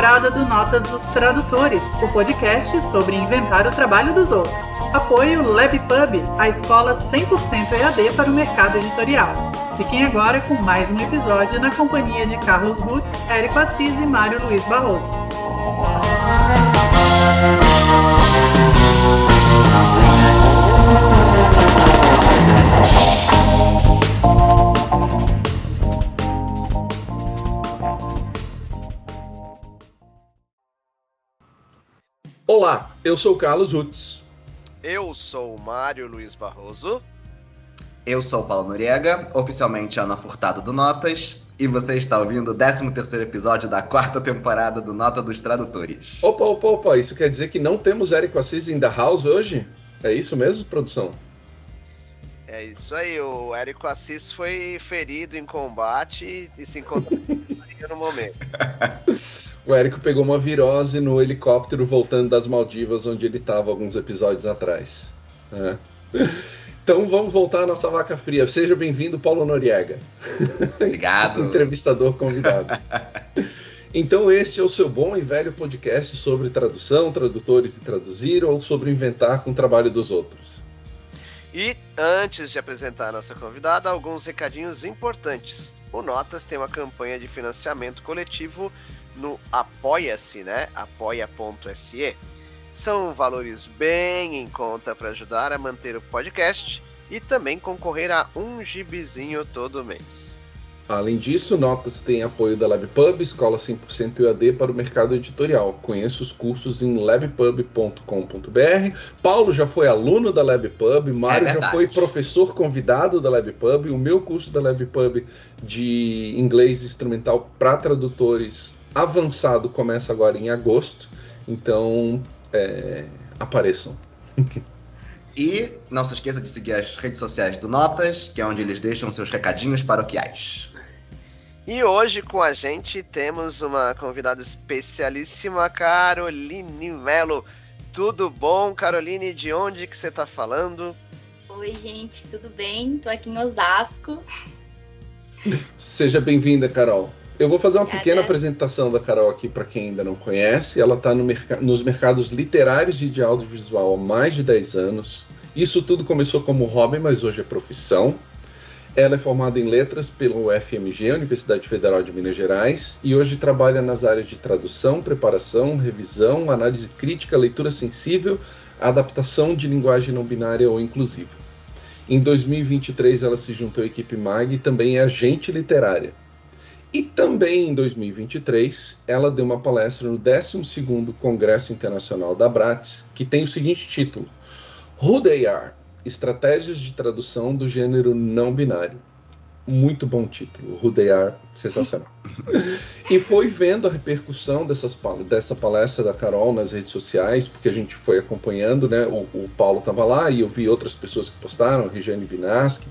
temporada do Notas dos Tradutores, o podcast sobre inventar o trabalho dos outros. Apoio LabPub, a escola 100% EAD para o mercado editorial. Fiquem agora com mais um episódio na companhia de Carlos Rutz, Érico Assis e Mário Luiz Barroso. Olá, eu sou o Carlos Rutz. Eu sou o Mário Luiz Barroso. Eu sou o Paulo Noriega, oficialmente Ana Furtado do Notas, e você está ouvindo o 13º episódio da quarta temporada do Nota dos Tradutores. Opa, opa, opa, isso quer dizer que não temos Érico Assis in the house hoje? É isso mesmo, produção? É isso aí, o Érico Assis foi ferido em combate e se encontrou no momento. O Érico pegou uma virose no helicóptero voltando das Maldivas, onde ele estava alguns episódios atrás. É. Então vamos voltar à nossa vaca fria. Seja bem-vindo, Paulo Noriega. Obrigado. Entrevistador convidado. Então este é o seu bom e velho podcast sobre tradução, tradutores e traduzir, ou sobre inventar com o trabalho dos outros. E antes de apresentar a nossa convidada, alguns recadinhos importantes. O Notas tem uma campanha de financiamento coletivo no Apoia-se, né? apoia.se. São valores bem em conta para ajudar a manter o podcast e também concorrer a um gibizinho todo mês. Além disso, Notas tem apoio da LabPub, escola 100% EAD para o mercado editorial. Conheça os cursos em labpub.com.br. Paulo já foi aluno da LabPub, Mário É já foi professor convidado da LabPub. O meu curso da LabPub de inglês instrumental para tradutores avançado começa agora em agosto. Então, é, apareçam. E não se esqueça de seguir as redes sociais do Notas, que é onde eles deixam seus recadinhos paroquiais. E hoje com a gente temos uma convidada especialíssima, Caroline Melo. Tudo bom, Caroline? De onde que você tá falando? Oi, gente, tudo bem? Tô aqui em Osasco. Seja bem-vinda, Carol. Eu vou fazer uma Obrigada. pequena apresentação da Carol aqui para quem ainda não conhece. Ela está no merca nos mercados literários e de audiovisual há mais de 10 anos. Isso tudo começou como hobby, mas hoje é profissão. Ela é formada em letras pelo UFMG, Universidade Federal de Minas Gerais, e hoje trabalha nas áreas de tradução, preparação, revisão, análise crítica, leitura sensível, adaptação de linguagem não binária ou inclusiva. Em 2023, ela se juntou à equipe MAG e também é agente literária. E também em 2023, ela deu uma palestra no 12º Congresso Internacional da Bratis, que tem o seguinte título: Who They Are Estratégias de Tradução do Gênero Não Binário. Muito bom título, Who They Are, sensacional. e foi vendo a repercussão dessas, dessa palestra da Carol nas redes sociais, porque a gente foi acompanhando, né? O, o Paulo estava lá e eu vi outras pessoas que postaram, Regiane Vinaski,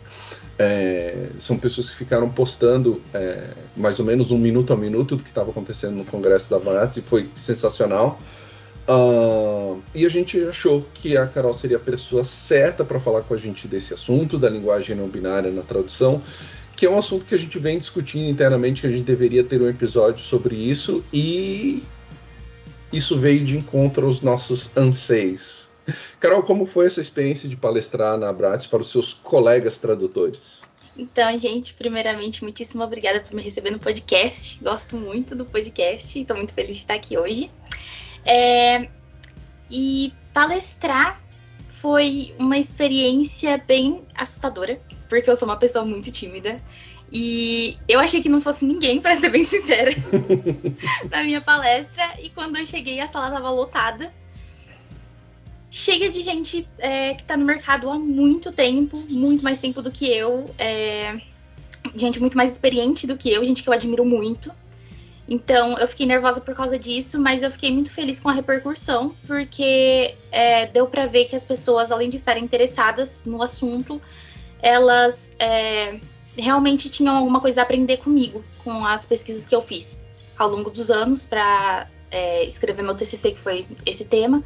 é, são pessoas que ficaram postando é, mais ou menos um minuto a minuto do que estava acontecendo no Congresso da Bratis e foi sensacional. Ah, e a gente achou que a Carol seria a pessoa certa para falar com a gente desse assunto, da linguagem não binária na tradução, que é um assunto que a gente vem discutindo internamente, que a gente deveria ter um episódio sobre isso, e isso veio de encontro aos nossos anseios. Carol, como foi essa experiência de palestrar na Bratis para os seus colegas tradutores? Então, gente, primeiramente, muitíssimo obrigada por me receber no podcast. Gosto muito do podcast e tô muito feliz de estar aqui hoje. É, E palestrar foi uma experiência bem assustadora, porque eu sou uma pessoa muito tímida. E eu achei que não fosse ninguém, para ser bem sincera, na minha palestra. E quando eu cheguei, a sala tava lotada. Cheia de gente é, que tá no mercado há muito tempo, muito mais tempo do que eu. é, gente muito mais experiente do que eu, gente que eu admiro muito. Então eu fiquei nervosa por causa disso, mas eu fiquei muito feliz com a repercussão, porque é, deu pra ver que as pessoas, além de estarem interessadas no assunto, elas é, realmente tinham alguma coisa a aprender comigo, com as pesquisas que eu fiz ao longo dos anos para escrever meu TCC, que foi esse tema.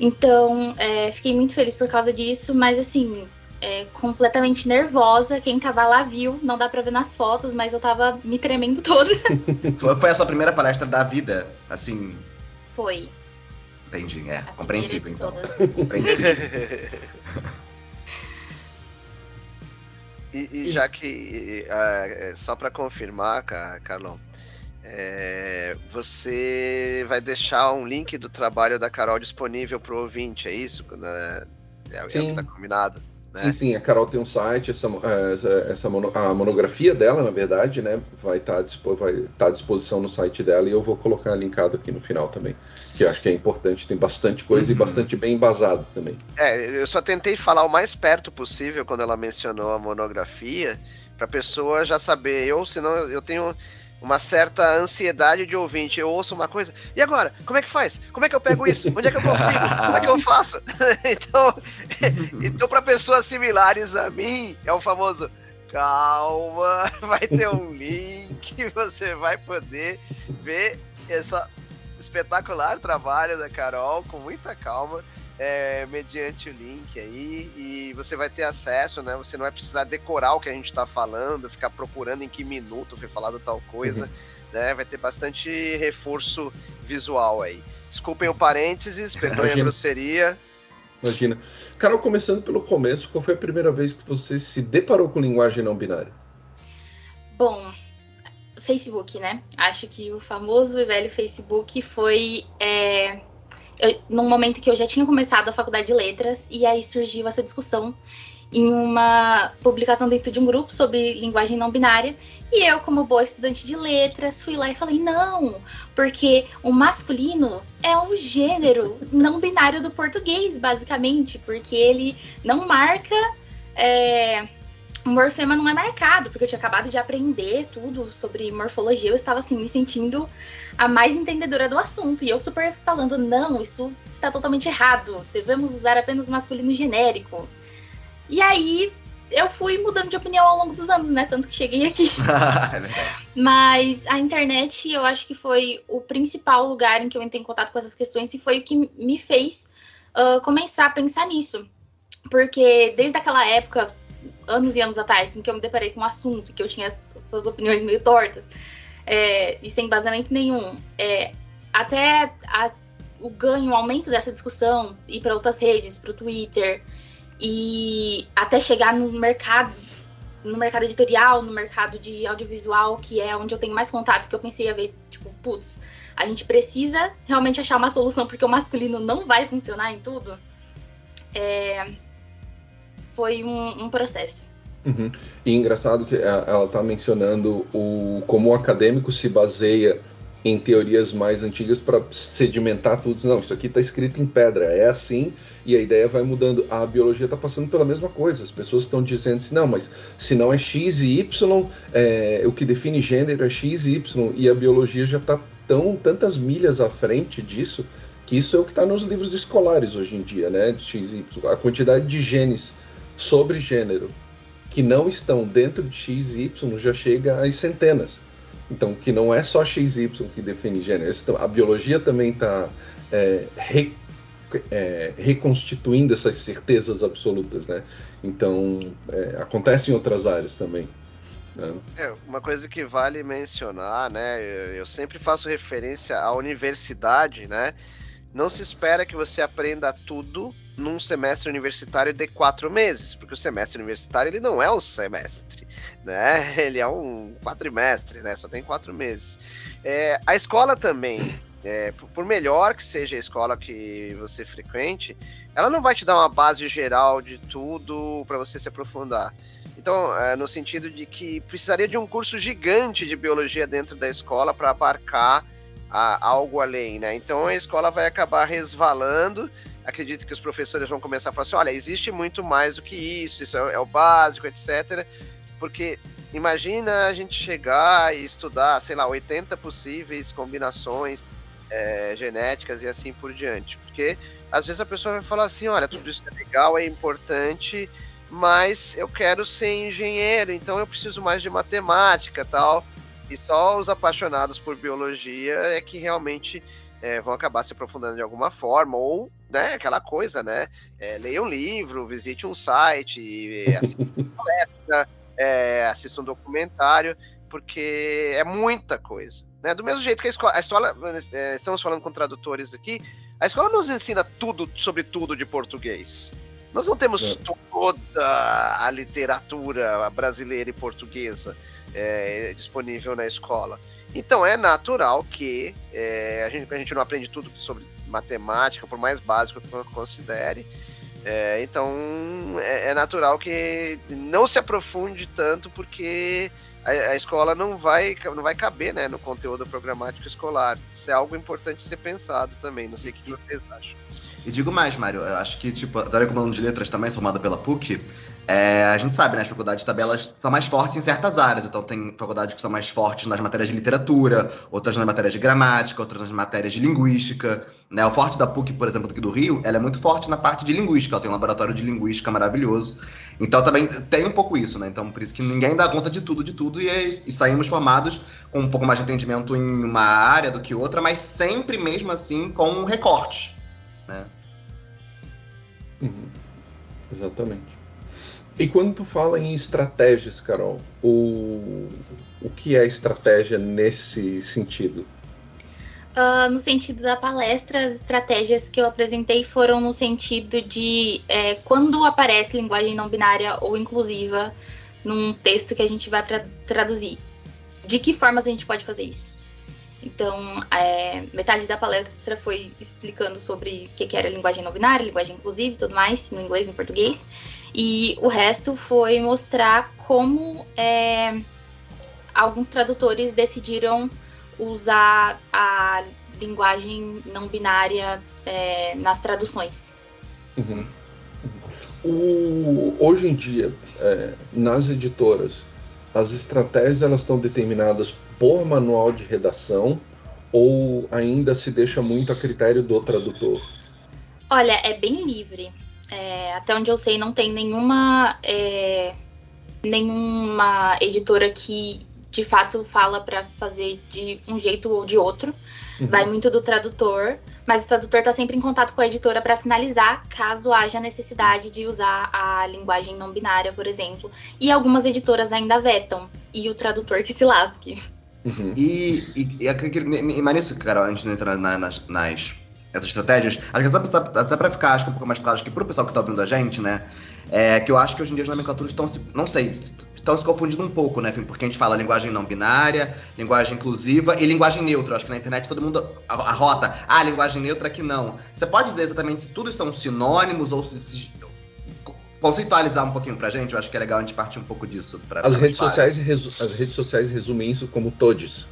Então, é, fiquei muito feliz por causa disso, mas assim, é, completamente nervosa. Quem tava lá viu, não dá pra ver nas fotos, mas eu tava me tremendo toda. Foi, a sua primeira palestra da vida, assim. Foi. Entendi, é. a Compreensível, então. todas. Compreensível. E, e já que, é, só para confirmar, Ca- Carlão, é, você vai deixar um link do trabalho da Carol disponível para o ouvinte, é isso? Né? É, é o que está combinado? né? Sim, sim, a Carol tem um site, essa, essa, essa mono- a monografia dela, na verdade, né, vai estar à dispo- vai tá à disposição no site dela e eu vou colocar linkado aqui no final também, que eu acho que é importante, tem bastante coisa e Uhum. bastante bem embasado também. É, eu só tentei falar o mais perto possível quando ela mencionou a monografia, para a pessoa já saber. Eu, senão, eu tenho uma certa ansiedade de ouvinte. Eu ouço uma coisa, e agora? Como é que faz? Como é que eu pego isso? Onde é que eu consigo? Como é que eu faço? então, então para pessoas similares a mim, é o famoso calma, vai ter um link, você vai poder ver essa espetacular trabalho da Carol com muita calma é, mediante o link aí e você vai ter acesso, né? Você não vai precisar decorar o que a gente está falando, ficar procurando em que minuto foi falado tal coisa, né? Vai ter bastante reforço visual aí. Desculpem o parênteses, perdoem a grosseria. Imagina. Carol, começando pelo começo, qual foi a primeira vez que você se deparou com linguagem não binária? Bom, Facebook, né? Acho que o famoso e velho Facebook foi é, eu- num momento que eu já tinha começado a faculdade de letras e aí surgiu essa discussão em uma publicação dentro de um grupo sobre linguagem não binária e eu, como boa estudante de letras, fui lá e falei não, porque o masculino é um gênero não binário do português, basicamente, porque ele não marca é, o morfema não é marcado, porque eu tinha acabado de aprender tudo sobre morfologia, eu estava assim me sentindo a mais entendedora do assunto, e eu super falando, não, isso está totalmente errado, devemos usar apenas o masculino genérico. E aí eu fui mudando de opinião ao longo dos anos, né? Tanto que cheguei aqui. É. Mas a internet, eu acho que foi o principal lugar em que eu entrei em contato com essas questões e foi o que me fez ah, começar a pensar nisso. Porque desde aquela época, anos e anos atrás, em que eu me deparei com um assunto, que eu tinha as suas opiniões meio tortas, é, e sem embasamento nenhum, é, até a- o ganho, o aumento dessa discussão, ir para outras redes, para o Twitter, e até chegar no mercado no mercado editorial, no mercado de audiovisual, que é onde eu tenho mais contato, que eu pensei a ver, tipo, putz, a gente precisa realmente achar uma solução, porque o masculino não vai funcionar em tudo. É, Foi um, um processo. Uhum. E engraçado que a- ela está mencionando o, como o acadêmico se baseia em teorias mais antigas para sedimentar tudo. Não, isso aqui está escrito em pedra, é assim, e a ideia vai mudando. A biologia está passando pela mesma coisa. As pessoas estão dizendo assim, não, mas se não é X e Y, é, o que define gênero é X e Y, e a biologia já está tão tantas milhas à frente disso que isso é o que está nos livros escolares hoje em dia, né? X e Y. A quantidade de genes sobre gênero que não estão dentro de X Y já chega às centenas. Então, que não é só X Y que define gênero. Então, A biologia também está reconstituindo essas certezas absolutas, né? Então, é, acontece em outras áreas também. né? É, uma coisa que vale mencionar, né? Eu, eu sempre faço referência à universidade, né? Não se espera que você aprenda tudo num semestre universitário de quatro meses, porque o semestre universitário ele não é um semestre, né? Ele é um quatrimestre, né? Só tem quatro meses. É, a escola também, é, por- por melhor que seja a escola que você frequente, ela não vai te dar uma base geral de tudo para você se aprofundar. Então, é, no sentido de que precisaria de um curso gigante de biologia dentro da escola para abarcar a- algo além, né? Então a escola vai acabar resvalando. Acredito que os professores vão começar a falar assim: olha, existe muito mais do que isso, isso é, é o básico, etc. Porque imagina a gente chegar e estudar, sei lá, 80 possíveis combinações é, genéticas e assim por diante. Porque às vezes a pessoa vai falar assim: olha, tudo isso é legal, é importante, mas eu quero ser engenheiro, então eu preciso mais de matemática tal. E só os apaixonados por biologia é que realmente é, vão acabar se aprofundando de alguma forma, ou né, aquela coisa, né? É, leia um livro, visite um site, assista uma palestra, é, assista um documentário, porque é muita coisa. Né? Do mesmo jeito que a escola, a escola é, estamos falando com tradutores aqui, a escola nos ensina tudo sobre tudo de português. Nós não temos é. toda a literatura brasileira e portuguesa é, disponível na escola. Então é natural que é, a, gente, a gente não aprende tudo sobre matemática, por mais básico que considere. É, então é, é, natural que não se aprofunde tanto porque a, a, escola não vai, não vai caber né, no conteúdo programático escolar. Isso é algo importante ser pensado também. Não sei o que vocês acham. E digo mais, Mário, eu acho que, tipo, da como de letras também, formada pela PUC, é, a gente sabe, né? As faculdades de tabelas são mais fortes em certas áreas. Então, tem faculdades que são mais fortes nas matérias de literatura, outras nas matérias de gramática, outras nas matérias de linguística. Né? O forte da PUC, por exemplo, do Rio, ela é muito forte na parte de linguística. Ela tem um laboratório de linguística maravilhoso. Então, também tem um pouco isso, né? Então, por isso que ninguém dá conta de tudo, de tudo, e, e saímos formados com um pouco mais de entendimento em uma área do que outra, mas sempre mesmo assim com um recorte, né? Uhum. Exatamente. E quando tu fala em estratégias, Carol, o, o que é estratégia nesse sentido? Uh, no sentido da palestra, as estratégias que eu apresentei foram no sentido de é, quando aparece linguagem não binária ou inclusiva num texto que a gente vai para traduzir, de que formas a gente pode fazer isso? Então, é, metade da palestra foi explicando sobre o que, que era linguagem não binária, linguagem inclusiva e tudo mais, no inglês e no português. E o resto foi mostrar como é, alguns tradutores decidiram usar a linguagem não binária é, nas traduções. Uhum. O, hoje em dia, é, nas editoras, as estratégias elas estão determinadas por manual de redação ou ainda se deixa muito a critério do tradutor? Olha, é bem livre. É, até onde eu sei, não tem nenhuma é, nenhuma editora que de fato fala para fazer de um jeito ou de outro. Uhum. Vai muito do tradutor, mas o tradutor está sempre em contato com a editora para sinalizar caso haja necessidade de usar a linguagem não binária, por exemplo. E algumas editoras ainda vetam, e o tradutor que se lasque. Uhum. E, e, e, e, mas nisso, Carol, antes de entrar na, nas, nas essas estratégias, acho que até, até pra ficar acho que um pouco mais claro, acho que pro pessoal que tá ouvindo a gente, né, é que eu acho que hoje em dia as nomenclaturas estão se, não sei, estão se confundindo um pouco, né, porque a gente fala linguagem não binária, linguagem inclusiva e linguagem neutra. Acho que na internet todo mundo arrota, ah, linguagem neutra aqui não. Você pode dizer exatamente se tudo são sinônimos ou se conceitualizar um pouquinho pra gente? Eu acho que é legal a gente partir um pouco disso. Pra, as, redes sociais, as redes sociais resumem isso como todes.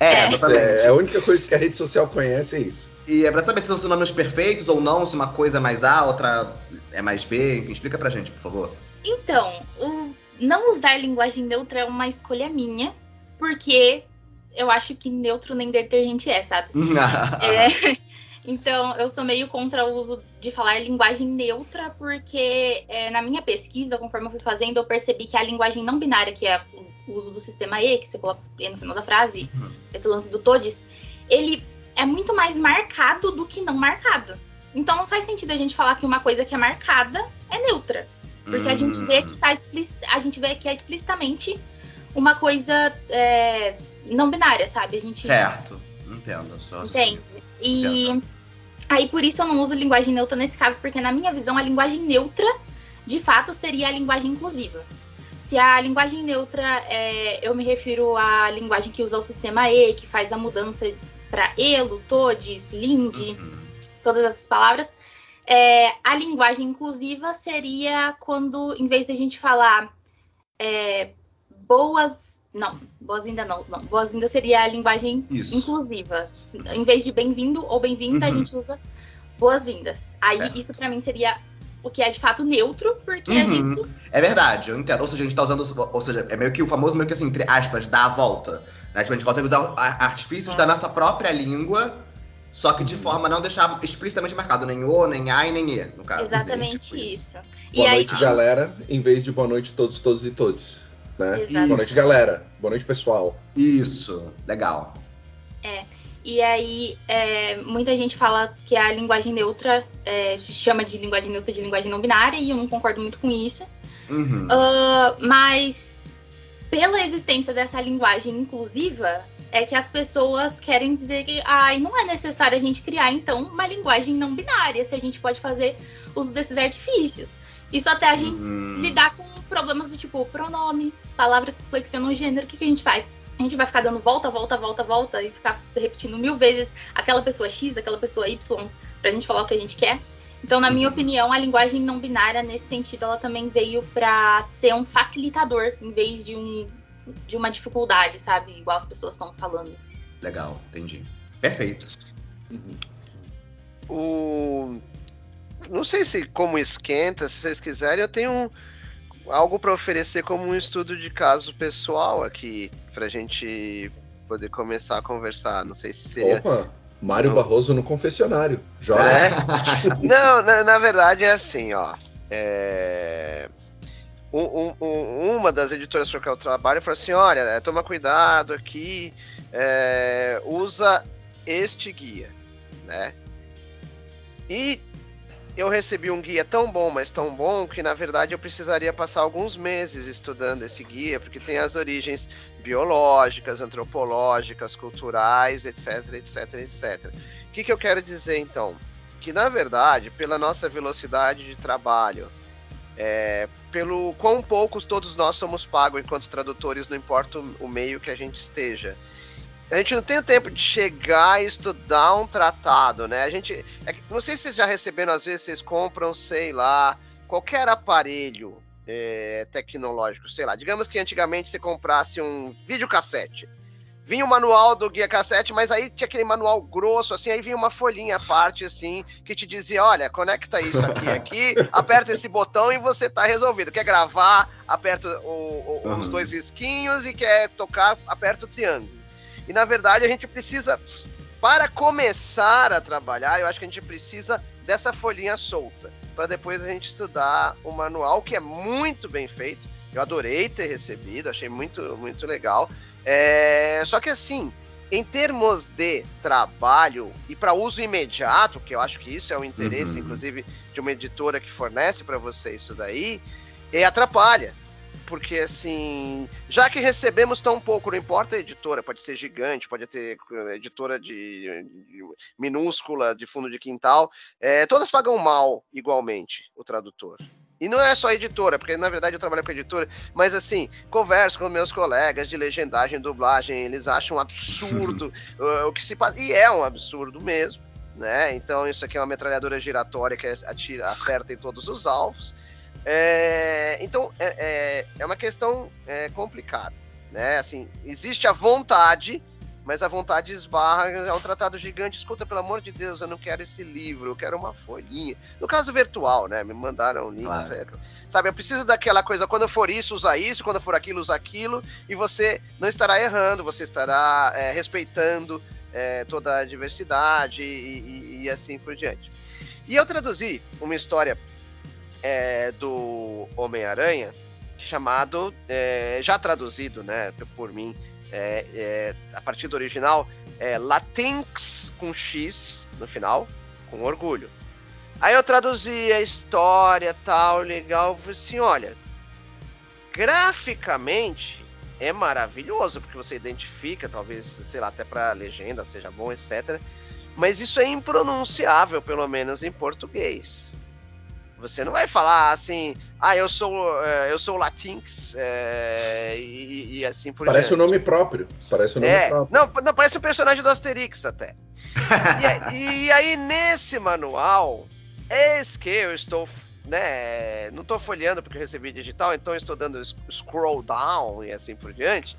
É, exatamente. É, a única coisa que a rede social conhece é isso. E é pra saber se são sinônimos perfeitos ou não, se uma coisa é mais A, outra é mais B, enfim, explica pra gente, por favor. Então, o não usar linguagem neutra é uma escolha minha, porque eu acho que neutro nem detergente é, sabe? é, então, eu sou meio contra o uso de falar linguagem neutra, porque é, na minha pesquisa, conforme eu fui fazendo, eu percebi que a linguagem não binária, que é o uso do sistema E, que você coloca E no final da frase, uhum. esse lance do todes, ele é muito mais marcado do que não marcado. Então não faz sentido a gente falar que uma coisa que é marcada é neutra. Porque a gente vê que tá a gente vê que é explicitamente uma coisa é, não binária, sabe? A gente Certo. Entendo, só Entende? E Entendo. Aí por isso eu não uso linguagem neutra nesse caso, porque na minha visão a linguagem neutra, de fato, seria a linguagem inclusiva. Se a linguagem neutra, é, eu me refiro à linguagem que usa o sistema E, que faz a mudança para elo, todes, linde, uhum. todas essas palavras. É, a linguagem inclusiva seria quando, em vez de a gente falar é, boas. Não, boas-vinda não, não. Boas-vinda seria a linguagem Isso. inclusiva. Em vez de bem-vindo ou bem-vinda, uhum. a gente usa boas-vindas. Aí certo. isso para mim seria o que é de fato neutro, porque uhum. a gente. É verdade, eu entendo. Ou seja, a gente tá usando. Ou seja, é meio que o famoso, meio que assim, entre aspas, dar a volta. Né? Tipo, a gente consegue usar artifícios da nossa própria língua, só que de forma a não deixar explicitamente marcado nem o, nem a e nem e, no caso. Exatamente assim, tipo isso. isso. Boa noite, aí... galera, em vez de boa noite todos, todos e todos. Né? Boa noite, galera. Boa noite, pessoal. Isso, legal. É. E aí, é, muita gente fala que a linguagem neutra é, chama de linguagem neutra de linguagem não binária, e eu não concordo muito com isso. Uhum. Uh, mas, pela existência dessa linguagem inclusiva, é que as pessoas querem dizer que ai, não é necessário a gente criar, então, uma linguagem não binária, se a gente pode fazer uso desses artifícios. Isso até a gente Uhum. lidar com problemas do tipo pronome, palavras que flexionam o gênero, o que, que a gente faz? A gente vai ficar dando volta, volta, volta, volta e ficar repetindo mil vezes aquela pessoa X, aquela pessoa Y, pra gente falar o que a gente quer. Então, na minha Uhum. opinião, a linguagem não binária, nesse sentido, ela também veio pra ser um facilitador, em vez de, um, de uma dificuldade, sabe? Igual as pessoas estão falando. Legal, entendi. Perfeito. O... Não sei se como esquenta, se vocês quiserem, eu tenho um- algo para oferecer como um estudo de caso pessoal aqui, pra gente poder começar a conversar. Não sei se seria. Opa, Mário Não. Barroso no confessionário. Joga. É? Não, na, na verdade é assim, ó. É... um- um- um- uma das editoras para que eu trabalho falou assim: olha, é, toma cuidado aqui, é, usa este guia, né? E eu recebi um guia tão bom, mas tão bom, que na verdade eu precisaria passar alguns meses estudando esse guia, porque tem as origens biológicas, antropológicas, culturais, etc, etc, etc. O que, que eu quero dizer então? Que na verdade, pela nossa velocidade de trabalho, é, pelo quão poucos todos nós somos pagos enquanto tradutores, não importa o, o meio que a gente esteja. A gente não tem o tempo de chegar e estudar um tratado, né? A gente. é não sei se vocês já receberam, às vezes vocês compram, sei lá, qualquer aparelho é, tecnológico, sei lá. Digamos que antigamente você comprasse um videocassete. Vinha o manual do guia cassete, mas aí tinha aquele manual grosso, assim, aí vinha uma folhinha à parte, assim, que te dizia, olha, conecta isso aqui aqui, aperta esse botão e você tá resolvido. Quer gravar, aperta o- o- os Uhum. dois risquinhos e quer tocar, aperta o triângulo. E na verdade a gente precisa, para começar a trabalhar, eu acho que a gente precisa dessa folhinha solta, para depois a gente estudar o manual, que é muito bem feito. Eu adorei ter recebido, achei muito, muito legal. É, só que assim, em termos de trabalho e para uso imediato, que eu acho que isso é o interesse, Uhum. inclusive, de uma editora que fornece para você isso daí, é atrapalha. Porque, assim, já que recebemos tão pouco, não importa a editora, pode ser gigante, pode ter eh, editora de, de minúscula, de fundo de quintal, é, todas pagam mal igualmente o tradutor. E não é só editora, porque na verdade eu trabalho com editora, mas assim, converso com meus colegas de legendagem e dublagem, eles acham um absurdo o que se passa, e é um absurdo mesmo, né? Então isso aqui é uma metralhadora giratória que atira, acerta em todos os alvos. É, então é, é, é uma questão é, complicada, né? Assim, existe a vontade, mas a vontade esbarra, é um tratado gigante. Escuta, pelo amor de Deus, eu não quero esse livro, eu quero uma folhinha. No caso virtual, né? Me mandaram um link, Claro. etc. Sabe, eu preciso daquela coisa, quando for isso, usa isso, quando for aquilo, usa aquilo, e você não estará errando, você estará é, respeitando é, toda a diversidade e, e- e assim por diante. E eu traduzi uma história é, do Homem-Aranha, chamado, é, já traduzido né, por mim, é, é, a partir do original, é Latinx com X no final, com orgulho. Aí eu traduzi a história, tal, legal, falei assim, olha, graficamente é maravilhoso, porque você identifica, talvez, sei lá, até pra legenda seja bom, etc. Mas isso é impronunciável, pelo menos em português. Você não vai falar assim, ah, eu sou, eh, eu sou Latinx, eh, e, e assim por Parece o diante. nome próprio. Parece o nome É, próprio. não, não, parece um personagem do Asterix até. E, e aí, nesse manual, eis que eu estou, né, não estou folheando porque eu recebi digital, então estou dando scroll down e assim por diante.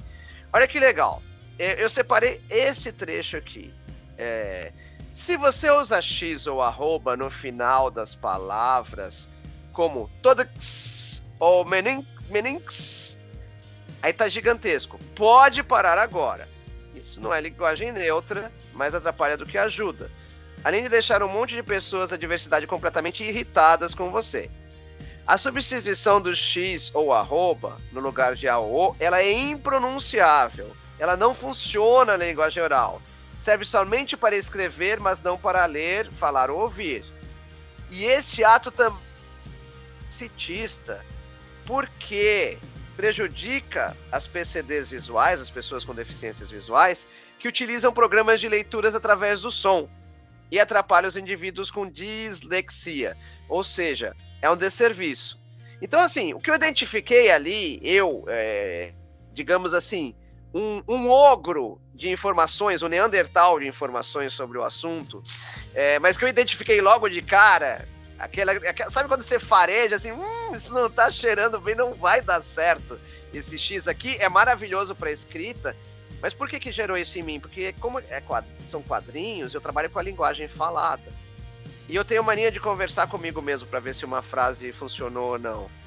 Olha que legal. Eu, eu separei esse trecho aqui. É, se você usa X ou arroba no final das palavras, como todas ou menin, meninx, aí tá gigantesco. Pode parar agora. Isso não é linguagem neutra, mais atrapalha do que ajuda. Além de deixar um monte de pessoas da diversidade completamente irritadas com você. A substituição do X ou arroba no lugar de AO, ela é impronunciável. Ela não funciona na linguagem oral. Serve somente para escrever, mas não para ler, falar ou ouvir. E este ato também é citista, porque prejudica as PCDs visuais, as pessoas com deficiências visuais, que utilizam programas de leituras através do som e atrapalha os indivíduos com dislexia, ou seja, é um desserviço. Então, assim, o que eu identifiquei ali, eu, é, digamos assim, um, um, ogro de informações, um Neandertal de informações sobre o assunto, é, mas que eu identifiquei logo de cara, aquela, aquela, sabe quando você fareja assim, hum, isso não tá cheirando bem, não vai dar certo. Esse X aqui é maravilhoso para escrita, mas por que que gerou isso em mim? Porque como é, são quadrinhos, eu trabalho com a linguagem falada. E eu tenho mania de conversar comigo mesmo para ver se uma frase funcionou ou não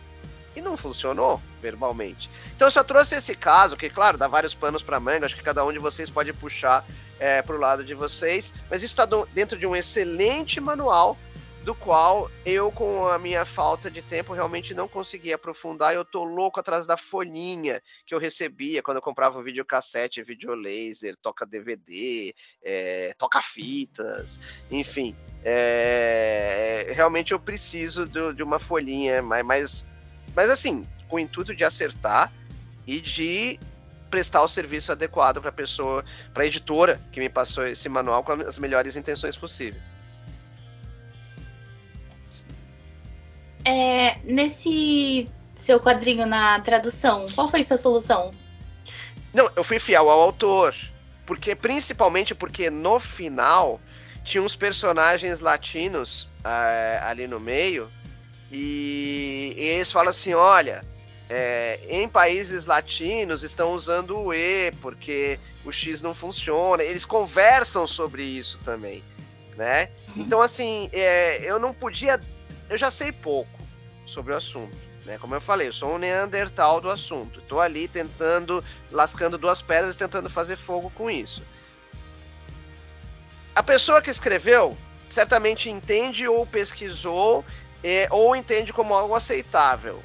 e não funcionou verbalmente. Então eu só trouxe esse caso, que claro, dá vários panos para manga, acho que cada um de vocês pode puxar é, para o lado de vocês, mas isso está dentro de um excelente manual do qual eu, com a minha falta de tempo, realmente não consegui aprofundar. Eu tô louco atrás da folhinha que eu recebia quando eu comprava um videocassete, videolaser, toca DVD, é, toca fitas, enfim. É, realmente eu preciso do, de uma folhinha mais, mais mas assim, com o intuito de acertar e de prestar o serviço adequado para a pessoa, para a editora que me passou esse manual com as melhores intenções possíveis. É, nesse seu quadrinho na tradução, qual foi sua solução? Não, eu fui fiel ao autor, porque principalmente porque no final tinha uns personagens latinos uh, ali no meio e, e eles falam assim: olha, é, em países latinos estão usando o E porque o X não funciona. Eles conversam sobre isso também, né? Uhum. Então, assim, é, eu não podia. Eu já sei pouco sobre o assunto. Né? Como eu falei, eu sou um Neandertal do assunto. Estou ali tentando, lascando duas pedras, tentando fazer fogo com isso. A pessoa que escreveu certamente entende ou pesquisou é, ou entende como algo aceitável.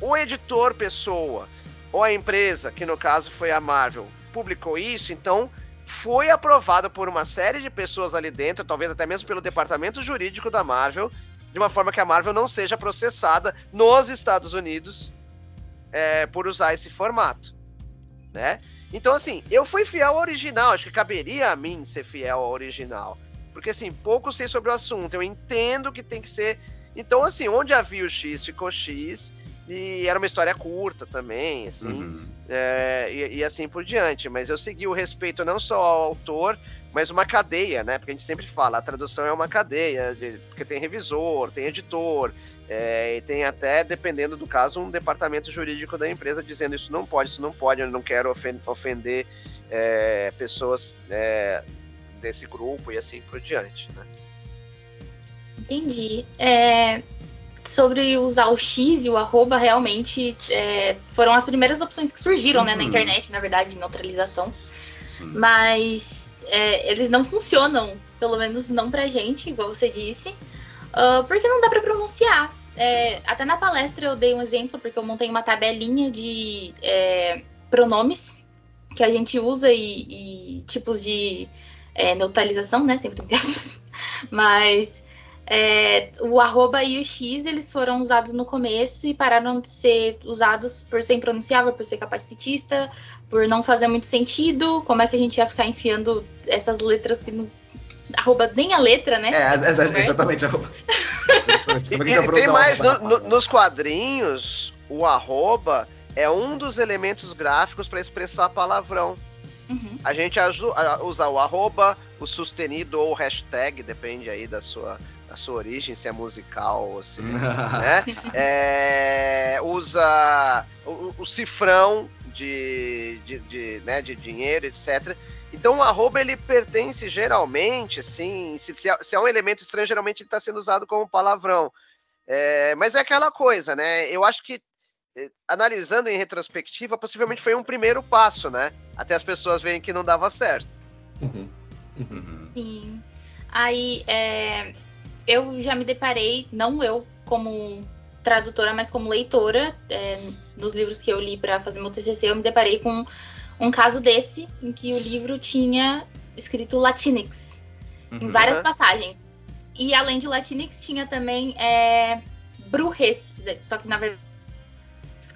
O editor pessoa ou a empresa, que no caso foi a Marvel, publicou isso, então foi aprovado por uma série de pessoas ali dentro, talvez até mesmo pelo departamento jurídico da Marvel, de uma forma que a Marvel não seja processada nos Estados Unidos é, por usar esse formato, né? Então, assim, eu fui fiel ao original, acho que caberia a mim ser fiel ao original. Porque, assim, pouco sei sobre o assunto, eu entendo que tem que ser então, assim, onde havia o X, ficou X. E era uma história curta também, assim, uhum. é, e, e, assim por diante. Mas eu segui o respeito não só ao autor, mas uma cadeia, né? Porque a gente sempre fala, a tradução é uma cadeia, de, porque tem revisor, tem editor, é, e tem até, dependendo do caso, um departamento jurídico da empresa dizendo isso não pode, isso não pode, eu não quero ofender é, pessoas é, desse grupo e assim por diante, né? Entendi. É, sobre usar o X e o arroba, realmente é, foram as primeiras opções que surgiram uhum. né, na uhum. internet, na verdade, de neutralização. Sim. Mas é, eles não funcionam, pelo menos não pra gente, igual você disse, uh, porque não dá para pronunciar. É, até na palestra eu dei um exemplo, porque eu montei uma tabelinha de é, pronomes que a gente usa e, e tipos de é, neutralização, né? Sempre tem Mas é, o arroba e o X eles foram usados no começo e pararam de ser usados por ser impronunciável, por ser capacitista, por não fazer muito sentido. Como é que a gente ia ficar enfiando essas letras que não. Arroba nem a letra, né? É, exatamente. Arroba. e, e tem mais, no, no, nos quadrinhos, o arroba é um dos elementos gráficos para expressar palavrão. Uhum. A gente usa o arroba, o sustenido ou o hashtag, depende aí da sua a sua origem, se é musical ou se. né? É, usa o, o cifrão de, de, de, né, de dinheiro, etc. Então o arroba ele pertence geralmente, assim, se, se, é, é um elemento estranho, geralmente ele está sendo usado como palavrão. É, mas é aquela coisa, né? Eu acho que eh, analisando em retrospectiva, possivelmente foi um primeiro passo, né? Até as pessoas verem que não dava certo. Uhum. Uhum. Sim. Aí, é, eu já me deparei, não eu como tradutora, mas como leitora, é, dos livros que eu li para fazer meu TCC, eu me deparei com um caso desse, em que o livro tinha escrito Latinx Uhum. em várias Uhum. passagens. E além de Latinx, tinha também é, Brujes, só que na verdade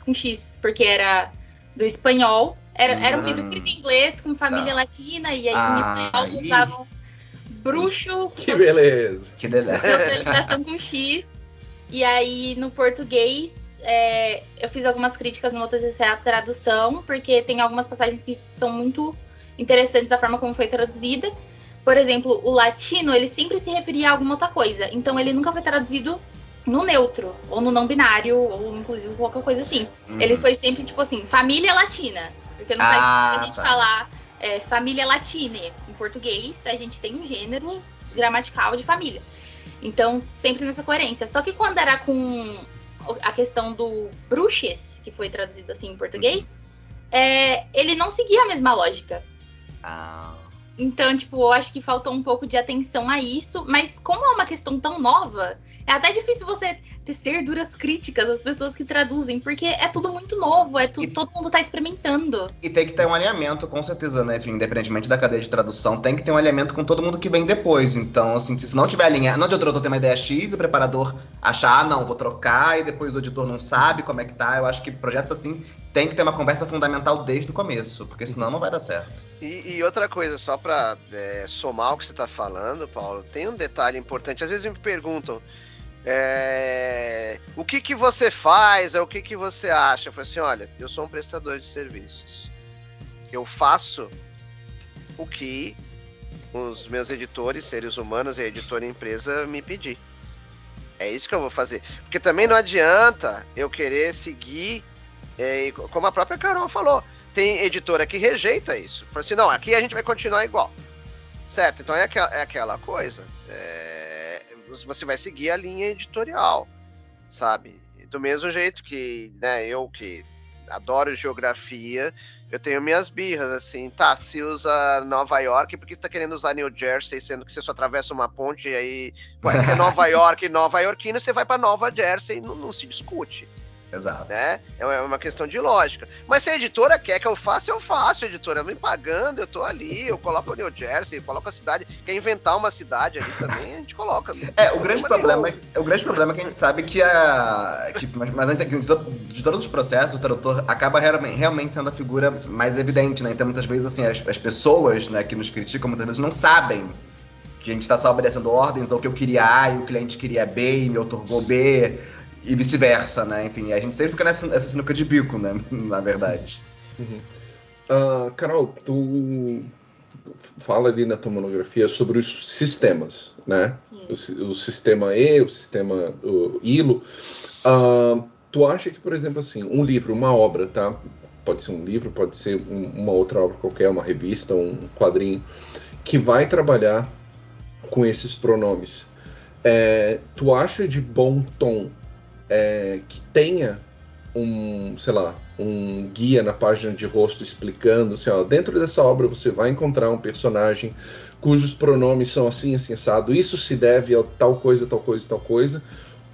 com X, porque era do espanhol. Era, era um Hum. livro escrito em inglês com família Tá. latina, e aí Ah, em espanhol ih. usavam bruxo, Que beleza. Que delícia. neutralização com X. E aí, no português, é, eu fiz algumas críticas no meu TCC à tradução, porque tem algumas passagens que são muito interessantes da forma como foi traduzida. Por exemplo, o latino, ele sempre se referia a alguma outra coisa. Então, ele nunca foi traduzido no neutro, ou no não binário, ou inclusive qualquer coisa assim. Uhum. Ele foi sempre, tipo assim, família latina. Porque não faz Ah, sentido a gente tá. falar é, família latine. Em português, a gente tem um gênero gramatical de família. Então, sempre nessa coerência. Só que quando era com a questão do bruxes, que foi traduzido assim em português, é, ele não seguia a mesma lógica. Ah. Então, tipo, eu acho que faltou um pouco de atenção a isso, mas como é uma questão tão nova, é até difícil você tecer duras críticas às pessoas que traduzem, porque é tudo muito novo, é tu, E- todo mundo tá experimentando. E tem que ter um alinhamento, com certeza, né? Enfim, independentemente da cadeia de tradução, tem que ter um alinhamento com todo mundo que vem depois. Então, assim, se não tiver alinhado, não adianta eu ter uma ideia X e o preparador achar, ah, não, vou trocar, e depois o editor não sabe como é que tá. Eu acho que projetos assim tem que ter uma conversa fundamental desde o começo, porque senão não vai dar certo. E, e outra coisa, só para somar o que você está falando, Paulo, tem um detalhe importante. Às vezes me perguntam é, o que, que você faz, ou o que, que você acha. Eu falo assim: olha, eu sou um prestador de serviços. Eu faço o que os meus editores, seres humanos e editora empresa me pedir. É isso que eu vou fazer. Porque também não adianta eu querer seguir, é, como a própria Carol falou tem editora que rejeita isso. Fala assim, não, aqui a gente vai continuar igual. Certo? Então é aquela, é aquela coisa. É, você vai seguir a linha editorial, sabe? Do mesmo jeito que, né, eu que adoro geografia, eu tenho minhas birras, assim, tá, se usa Nova York, por que você tá querendo usar New Jersey, sendo que você só atravessa uma ponte e aí, é Nova York, Nova Yorkina, você vai para Nova Jersey, não, não se discute Exato. né? É uma- é uma questão de lógica. Mas se a editora quer que eu faça, eu faço, editora. Me pagando, eu tô ali, eu coloco o New Jersey, coloco a cidade. Quer inventar uma cidade ali também, a gente coloca. É, o grande Problema é- o grande problema é que a gente sabe que a. Que, mas, mas antes de, to- de todos os processos, o tradutor acaba realmente, realmente sendo a figura mais evidente, né? Então, muitas vezes, assim, as, as pessoas né, que nos criticam, muitas vezes não sabem que a gente está só obedecendo ordens, ou que eu queria A e o cliente queria B e me otorgou B, e vice-versa, né? Enfim, a gente sempre fica nessa, nessa sinuca de bico, né? Na verdade. Ah, Carol, tu fala ali na tua monografia sobre os sistemas, né? Sim. O, o sistema E, o sistema o ILO. Ah, tu acha que, por exemplo, assim, um livro, uma obra, tá? Pode ser um livro, pode ser um- uma outra obra qualquer, uma revista, um quadrinho, que vai trabalhar com esses pronomes. É, tu acha de bom tom é, que tenha um, sei lá, um guia na página de rosto explicando, assim, ó, dentro dessa obra você vai encontrar um personagem cujos pronomes são assim, assim, assado, isso se deve a tal coisa, tal coisa, tal coisa,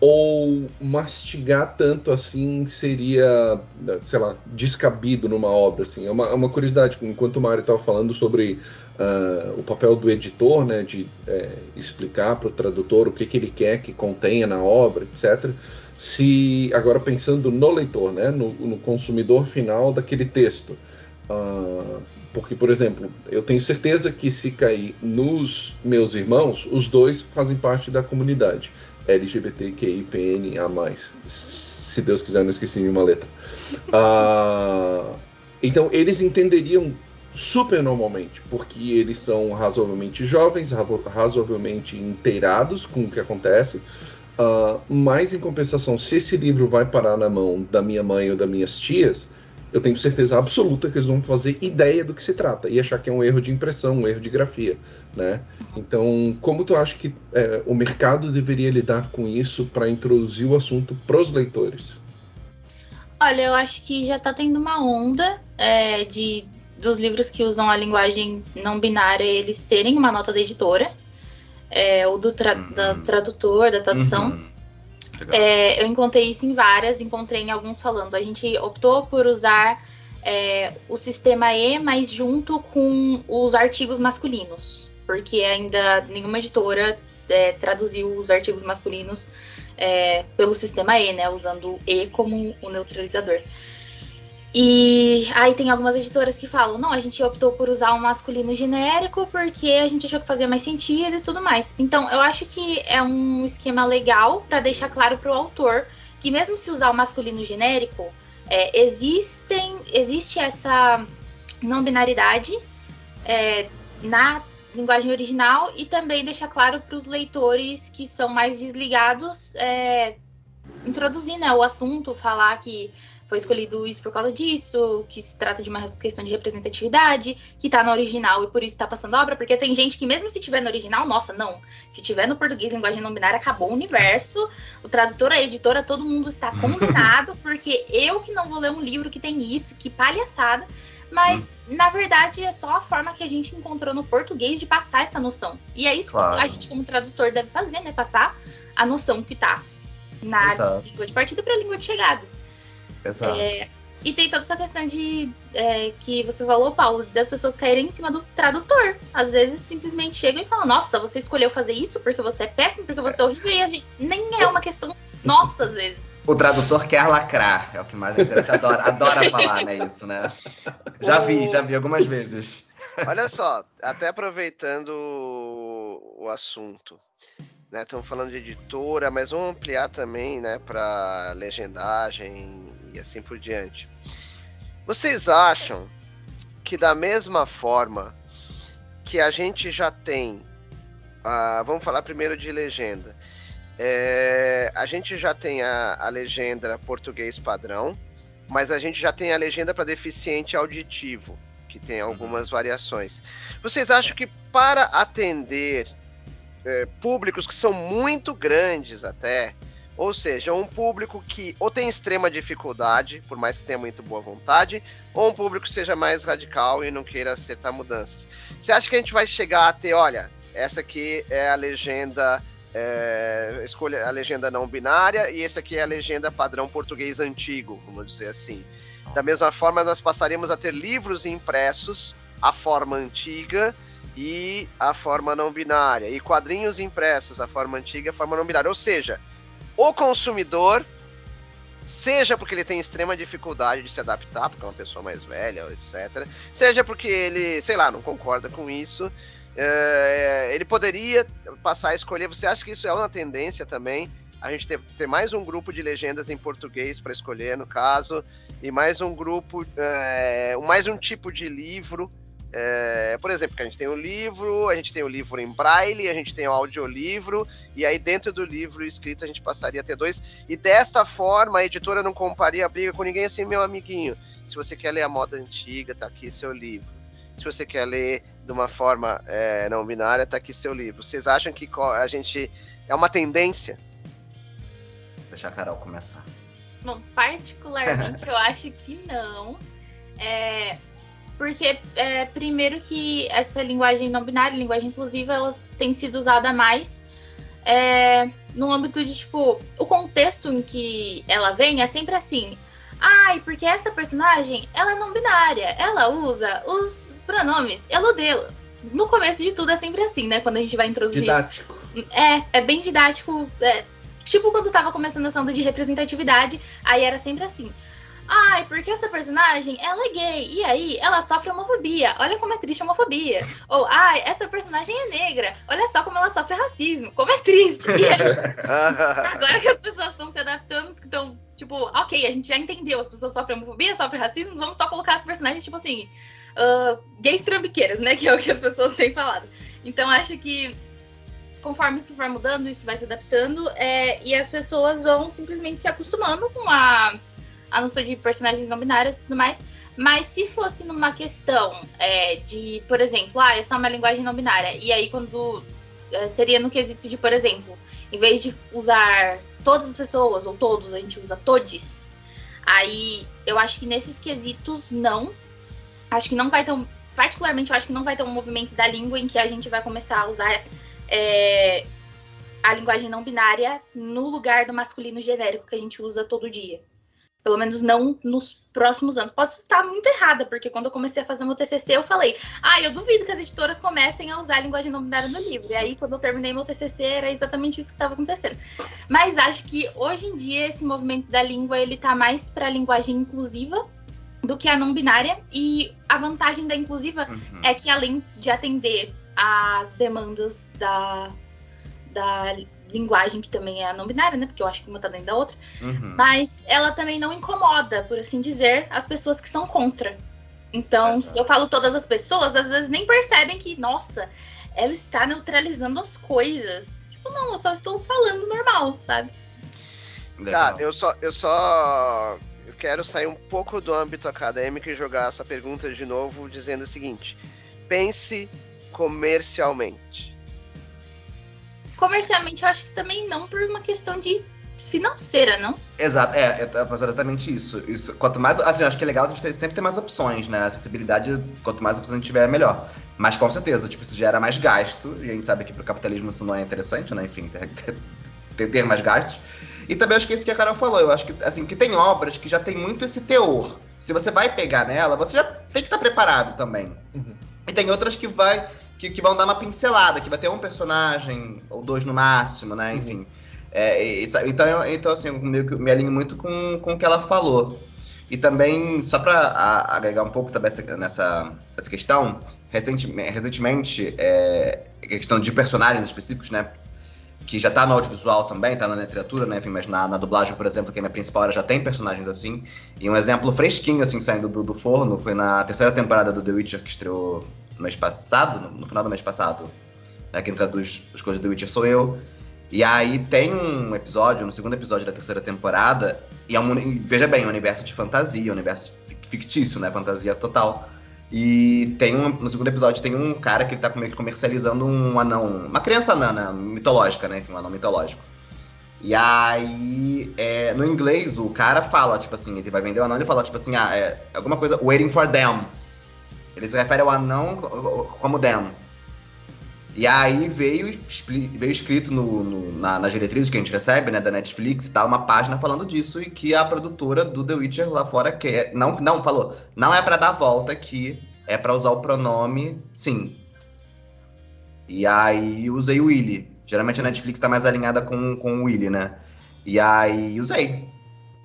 ou mastigar tanto assim seria, sei lá, descabido numa obra, assim, é uma, é uma curiosidade, enquanto o Mário estava falando sobre ah, o papel do editor, né, de é, explicar para o tradutor o que, que ele quer que contenha na obra, etc., se agora pensando no leitor, né, no, no consumidor final daquele texto, Ah, porque por exemplo, eu tenho certeza que se cair nos meus irmãos, os dois fazem parte da comunidade LGBTQIPNA+. Se Deus quiser, não esqueci nenhuma letra. Ah, então eles entenderiam super normalmente, porque eles são razoavelmente jovens, razoavelmente inteirados com o que acontece. Ah, mas em compensação, se esse livro vai parar na mão da minha mãe ou das minhas tias, eu tenho certeza absoluta que eles vão fazer ideia do que se trata e achar que é um erro de impressão, um erro de grafia, né? Então, como tu acha que é, o mercado deveria lidar com isso para introduzir o assunto pros leitores? Olha, eu acho que já tá tendo uma onda é, de dos livros que usam a linguagem não binária eles terem uma nota da editora, é, ou do tra- Uhum. da tradutor, da tradução. Uhum. É, eu encontrei isso em várias, encontrei em alguns falando. A gente optou por usar é, o sistema E, mas junto com os artigos masculinos, porque ainda nenhuma editora é, traduziu os artigos masculinos é, pelo sistema E, né? Usando E como o neutralizador. E aí tem algumas editoras que falam, não, a gente optou por usar um masculino genérico porque a gente achou que fazia mais sentido e tudo mais. Então, eu acho que é um esquema legal para deixar claro para o autor que mesmo se usar o masculino genérico, é, existem, existe essa não binaridade é, na linguagem original e também deixar claro para os leitores que são mais desligados é, introduzir né, o assunto, falar que foi escolhido isso por causa disso, que se trata de uma questão de representatividade, que tá no original e por isso tá passando obra, porque tem gente que mesmo se tiver no original, nossa, não. Se tiver no português, linguagem não binária, acabou o universo. O tradutor, a editora, todo mundo está combinado, porque eu que não vou ler um livro que tem isso, que palhaçada. Mas, hum. na verdade, é só a forma que a gente encontrou no português de passar essa noção. E é isso claro. que a gente, como tradutor, deve fazer, né? Passar a noção que tá na Exato. língua de partida para a língua de chegada. Exato. É, e tem toda essa questão de é, que você falou, Paulo, das pessoas caírem em cima do tradutor. Às vezes simplesmente chegam e falam, nossa, você escolheu fazer isso porque você é péssimo, porque você é horrível, e a gente nem é uma questão nossa, às vezes. O tradutor quer lacrar, é o que mais a internet adora, adora falar, né? Isso, né? Já vi, já vi algumas vezes. Olha só, até aproveitando o assunto né? Estamos falando de editora, mas vamos ampliar também, né, para legendagem e assim por diante. Vocês acham que da mesma forma que a gente já tem, vamos falar primeiro de legenda, é, a gente já tem a, a legenda português padrão, mas a gente já tem a legenda para deficiente auditivo, que tem uhum. algumas variações. Vocês acham que para atender é, públicos que são muito grandes até. Ou seja, um público que ou tem extrema dificuldade, por mais que tenha muito boa vontade, ou um público que seja mais radical e não queira acertar mudanças. Você acha que a gente vai chegar a ter, olha, essa aqui é a legenda, é, escolha a legenda não binária e esse aqui é a legenda padrão português antigo, vamos dizer assim. Da mesma forma, nós passaríamos a ter livros impressos, a forma antiga, e a forma não binária, e quadrinhos impressos, a forma antiga e a forma não binária. Ou seja, o consumidor, seja porque ele tem extrema dificuldade de se adaptar, porque é uma pessoa mais velha, etc., seja porque ele, sei lá, não concorda com isso, é, ele poderia passar a escolher. Você acha que isso é uma tendência também? A gente ter, ter mais um grupo de legendas em português para escolher, no caso, e mais um grupo, é, mais um tipo de livro é, por exemplo, que a gente tem o livro, a gente tem o livro em braille, a gente tem o audiolivro, e aí dentro do livro escrito a gente passaria a ter dois. E desta forma a editora não comparia a briga com ninguém assim, meu amiguinho. Se você quer ler a moda antiga, tá aqui seu livro. Se você quer ler de uma forma é, não binária, tá aqui seu livro. Vocês acham que a gente. É uma tendência? Deixa a Carol começar. Bom, particularmente eu acho que não. É, porque, é, primeiro que essa linguagem não binária, linguagem inclusiva, ela tem sido usada mais é, no âmbito de, tipo, o contexto em que ela vem é sempre assim. Ai, porque essa personagem, ela é não binária, ela usa os pronomes ela dela. No começo de tudo é sempre assim, né? Quando a gente vai introduzir. Didático. É, é bem didático. É, tipo quando tava começando a onda de representatividade, aí era sempre assim. Ai, porque essa personagem, ela é gay. E aí, ela sofre homofobia. Olha como é triste a homofobia. Ou, ai, essa personagem é negra. Olha só como ela sofre racismo. Como é triste. E aí, agora que as pessoas estão se adaptando, estão, tipo, ok, a gente já entendeu. As pessoas sofrem homofobia, sofrem racismo. Vamos só colocar as personagens, tipo assim, uh, gays trambiqueiras, né? Que é o que as pessoas têm falado. Então, acho que conforme isso for mudando, isso vai se adaptando. É, e as pessoas vão simplesmente se acostumando com a a noção de personagens não binários e tudo mais. Mas se fosse numa questão é, de, por exemplo, ah, essa é uma linguagem não binária, e aí quando é, seria no quesito de, por exemplo, em vez de usar todas as pessoas, ou todos, a gente usa todes, aí eu acho que nesses quesitos não. Acho que não vai ter um. Particularmente, eu acho que não vai ter um movimento da língua em que a gente vai começar a usar é, a linguagem não binária no lugar do masculino genérico que a gente usa todo dia. Pelo menos não nos próximos anos. Posso estar muito errada, porque quando eu comecei a fazer meu TCC, eu falei, ah, eu duvido que as editoras comecem a usar a linguagem não binária no livro. E aí, quando eu terminei meu TCC, era exatamente isso que estava acontecendo. Mas acho que hoje em dia esse movimento da língua ele tá mais para a linguagem inclusiva do que a não binária. E a vantagem da inclusiva uhum. é que além de atender às demandas da, da linguagem que também é a não binária, né? Porque eu acho que uma tá dentro da outra. Uhum. Mas ela também não incomoda, por assim dizer, as pessoas que são contra. Então, Exato. se eu falo todas as pessoas, às vezes nem percebem que, nossa, ela está neutralizando as coisas. Tipo, não, eu só estou falando normal, sabe? Tá, eu só, eu só eu quero sair um pouco do âmbito acadêmico e jogar essa pergunta de novo, dizendo o seguinte: pense comercialmente. Comercialmente, eu acho que também não por uma questão de financeira, não? Exato, é, é, é exatamente isso. isso. Quanto mais, assim, eu acho que é legal a gente sempre ter mais opções, né? A acessibilidade, quanto mais opções a gente tiver, é melhor. Mas com certeza, tipo, isso gera mais gasto, e a gente sabe que pro capitalismo isso não é interessante, né? Enfim, ter, ter, ter mais gastos. E também acho que é isso que a Carol falou, eu acho que, assim, que tem obras que já tem muito esse teor. Se você vai pegar nela, você já tem que estar preparado também. Uhum. E tem outras que vai que, que vão dar uma pincelada, que vai ter um personagem, ou dois no máximo, né? Enfim. Uhum. É, isso, então, então, assim, eu me, me alinho muito com, com o que ela falou. E também, só para agregar um pouco também nessa, nessa questão, recentemente, recentemente é, questão de personagens específicos, né? Que já tá no audiovisual também, tá na literatura, né? Enfim, mas na, na dublagem, por exemplo, que é a minha principal área, já tem personagens assim. E um exemplo fresquinho, assim, saindo do, do forno, foi na terceira temporada do The Witcher, que estreou mês passado, no, no final do mês passado, né, quem traduz as coisas do Witcher sou eu. E aí tem um episódio, no segundo episódio da terceira temporada, e, é um, e veja bem, é um universo de fantasia, um universo fictício, né? Fantasia total. E tem um, no segundo episódio tem um cara que ele tá meio que comercializando um anão, uma criança anã, né, mitológica, né? Enfim, um anão mitológico. E aí, é, no inglês, o cara fala, tipo assim, ele vai vender o anão e fala, tipo assim, ah, é, alguma coisa, waiting for them. Ele se refere ao anão como Dem. E aí veio, veio escrito no, no, na, nas diretrizes que a gente recebe, né, da Netflix tá uma página falando disso e que a produtora do The Witcher lá fora quer. Não, não, falou. Não é para dar volta aqui, é para usar o pronome sim. E aí usei o Willy. Geralmente a Netflix tá mais alinhada com, com o Willy, né? E aí usei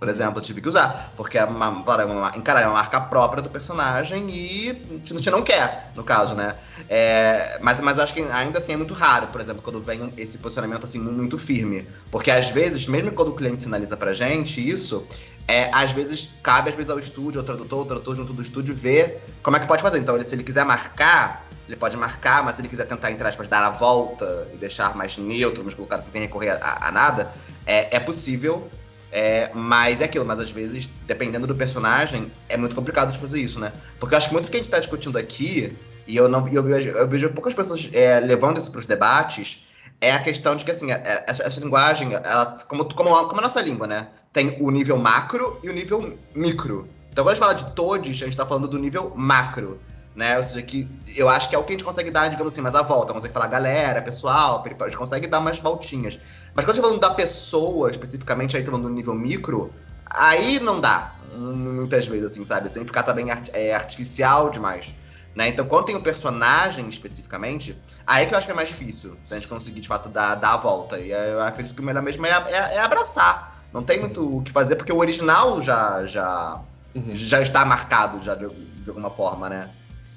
por exemplo, tive que usar. Porque é uma, claro, é uma, encarar, é uma marca própria do personagem e a gente não quer, no caso, né? É, mas, mas acho que ainda assim é muito raro, por exemplo, quando vem esse posicionamento assim muito firme. Porque às vezes, mesmo quando o cliente sinaliza pra gente isso, é, às vezes cabe às vezes ao estúdio, ao tradutor, o tradutor junto do estúdio ver como é que pode fazer. Então, ele, se ele quiser marcar, ele pode marcar, mas se ele quiser tentar, entre aspas, dar a volta e deixar mais neutro, mas colocar assim, sem recorrer a, a nada, é, é possível é, mas é aquilo, mas às vezes, dependendo do personagem, é muito complicado de fazer isso, né? Porque eu acho que muito do que a gente está discutindo aqui, e eu não eu vejo, eu vejo poucas pessoas é, levando isso para os debates, é a questão de que, assim, é, é, essa, essa linguagem, ela, como, como, como a nossa língua, né? Tem o nível macro e o nível micro. Então, quando a gente fala de todos, a gente está falando do nível macro né? Ou seja, que eu acho que é o que a gente consegue dar, digamos assim, mais a volta. Consegue falar galera, pessoal, a gente consegue dar mais voltinhas. Mas quando a gente tá falando da pessoa, especificamente, aí falando do nível micro, aí não dá. Muitas vezes, assim, sabe? Sem ficar também art é, artificial demais. Né? Então, quando tem um personagem especificamente, aí que eu acho que é mais difícil a gente conseguir, de fato, dar, dar a volta. E eu acredito que o melhor mesmo é, é, é abraçar. Não tem muito o que fazer, porque o original já, já, uhum. já está marcado já de, de alguma forma, né?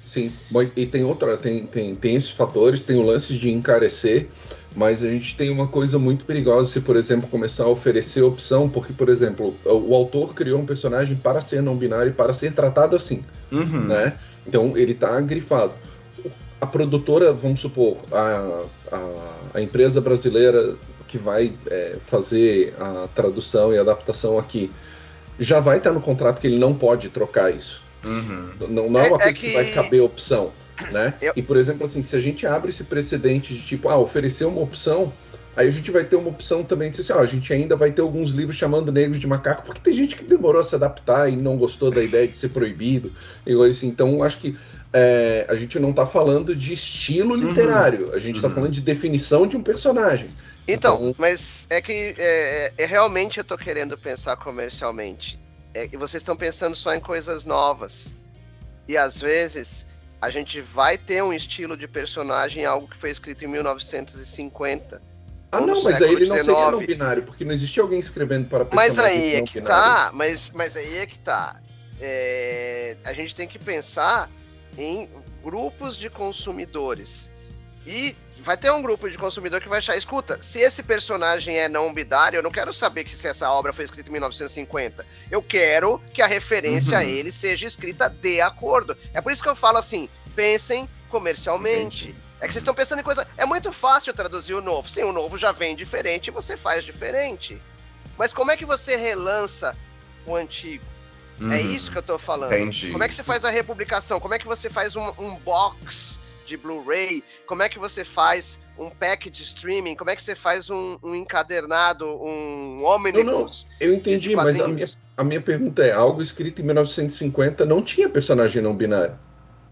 Sim, e tem outra, tem, tem, tem esses fatores, tem o lance de encarecer, mas a gente tem uma coisa muito perigosa se, por exemplo, começar a oferecer opção, porque, por exemplo, o, o autor criou um personagem para ser não binário e para ser tratado assim, uhum. né? Então ele está grifado. A produtora, vamos supor, a, a, a empresa brasileira que vai é, fazer a tradução e adaptação aqui, já vai estar no contrato que ele não pode trocar isso. Uhum. Não, não é, é uma coisa é que... que... vai caber opção, né? Eu... E, por exemplo, assim, se a gente abre esse precedente de tipo, ah, oferecer uma opção, aí a gente vai ter uma opção também de assim, ah, a gente ainda vai ter alguns livros chamando negros de macaco, porque tem gente que demorou a se adaptar e não gostou da ideia de ser proibido. E assim, então, acho que é, a gente não está falando de estilo uhum. literário, uhum. a gente está uhum. falando de definição de um personagem. Então, então mas é que é, é, realmente eu estou querendo pensar comercialmente. É que vocês estão pensando só em coisas novas. E às vezes a gente vai ter um estilo de personagem, algo que foi escrito em 1950. Ah, não, mas aí ele não seria não binário, porque não existia alguém escrevendo para Mas aí é que tá, mas, mas aí é que tá. É, a gente tem que pensar em grupos de consumidores. E vai ter um grupo de consumidor que vai achar, escuta, se esse personagem é não binário, eu não quero saber que se essa obra foi escrita em 1950. Eu quero que a referência uhum. a ele seja escrita de acordo. É por isso que eu falo assim, pensem comercialmente. Entendi. É que vocês estão pensando em coisa. É muito fácil traduzir o novo. Sim, o novo já vem diferente e você faz diferente. Mas como é que você relança o antigo? É uhum. É isso que eu tô falando. Entendi. Como é que você faz a republicação? Como é que você faz um, um box de Blu-ray? Como é que você faz um pack de streaming? Como é que você faz um, um encadernado, um omnibus? Não, não. Eu entendi, mas a minha, a minha pergunta é: algo escrito em 1950 não tinha personagem não binário?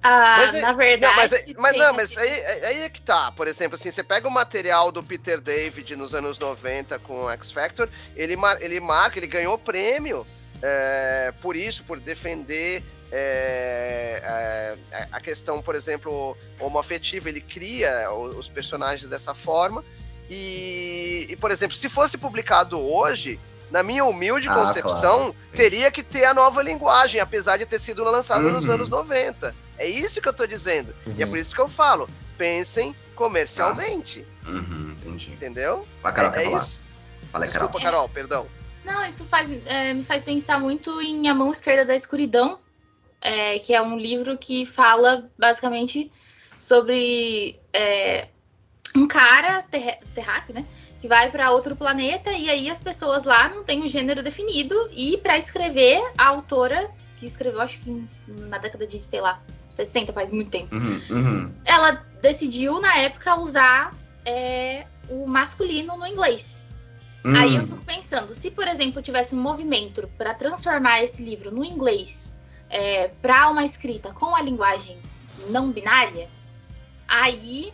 Ah, mas, na verdade. Não, mas, mas não, mas aí, aí é que tá. Por exemplo, assim, você pega o material do Peter David nos anos 90 com o X Factor, ele, mar, ele marca, ele ganhou prêmio é, por isso, por defender é, é, a questão, por exemplo, homoafetiva. Ele cria os personagens dessa forma. E, e, por exemplo, se fosse publicado hoje, na minha humilde ah, concepção, claro. teria que ter a nova linguagem, apesar de ter sido lançado uhum. nos anos 90. É isso que eu tô dizendo. Uhum. E é uhum. por isso que eu falo, pensem comercialmente. Uhum, entendi. Entendeu? A Carol, é, é falar? isso. Fala aí, Carol. Desculpa, Carol, perdão. Não, isso faz, é, me faz pensar muito em A Mão Esquerda da Escuridão, é, que é um livro que fala basicamente sobre é, um cara ter terráqueo, né? Que vai para outro planeta e aí as pessoas lá não têm um gênero definido e para escrever a autora que escreveu, acho que na década de, sei lá, 60, faz muito tempo. Uhum, uhum. Ela decidiu, na época, usar é, o masculino no inglês. Uhum. Aí eu fico pensando, se, por exemplo, tivesse um movimento para transformar esse livro no inglês é, para uma escrita com a linguagem não binária, aí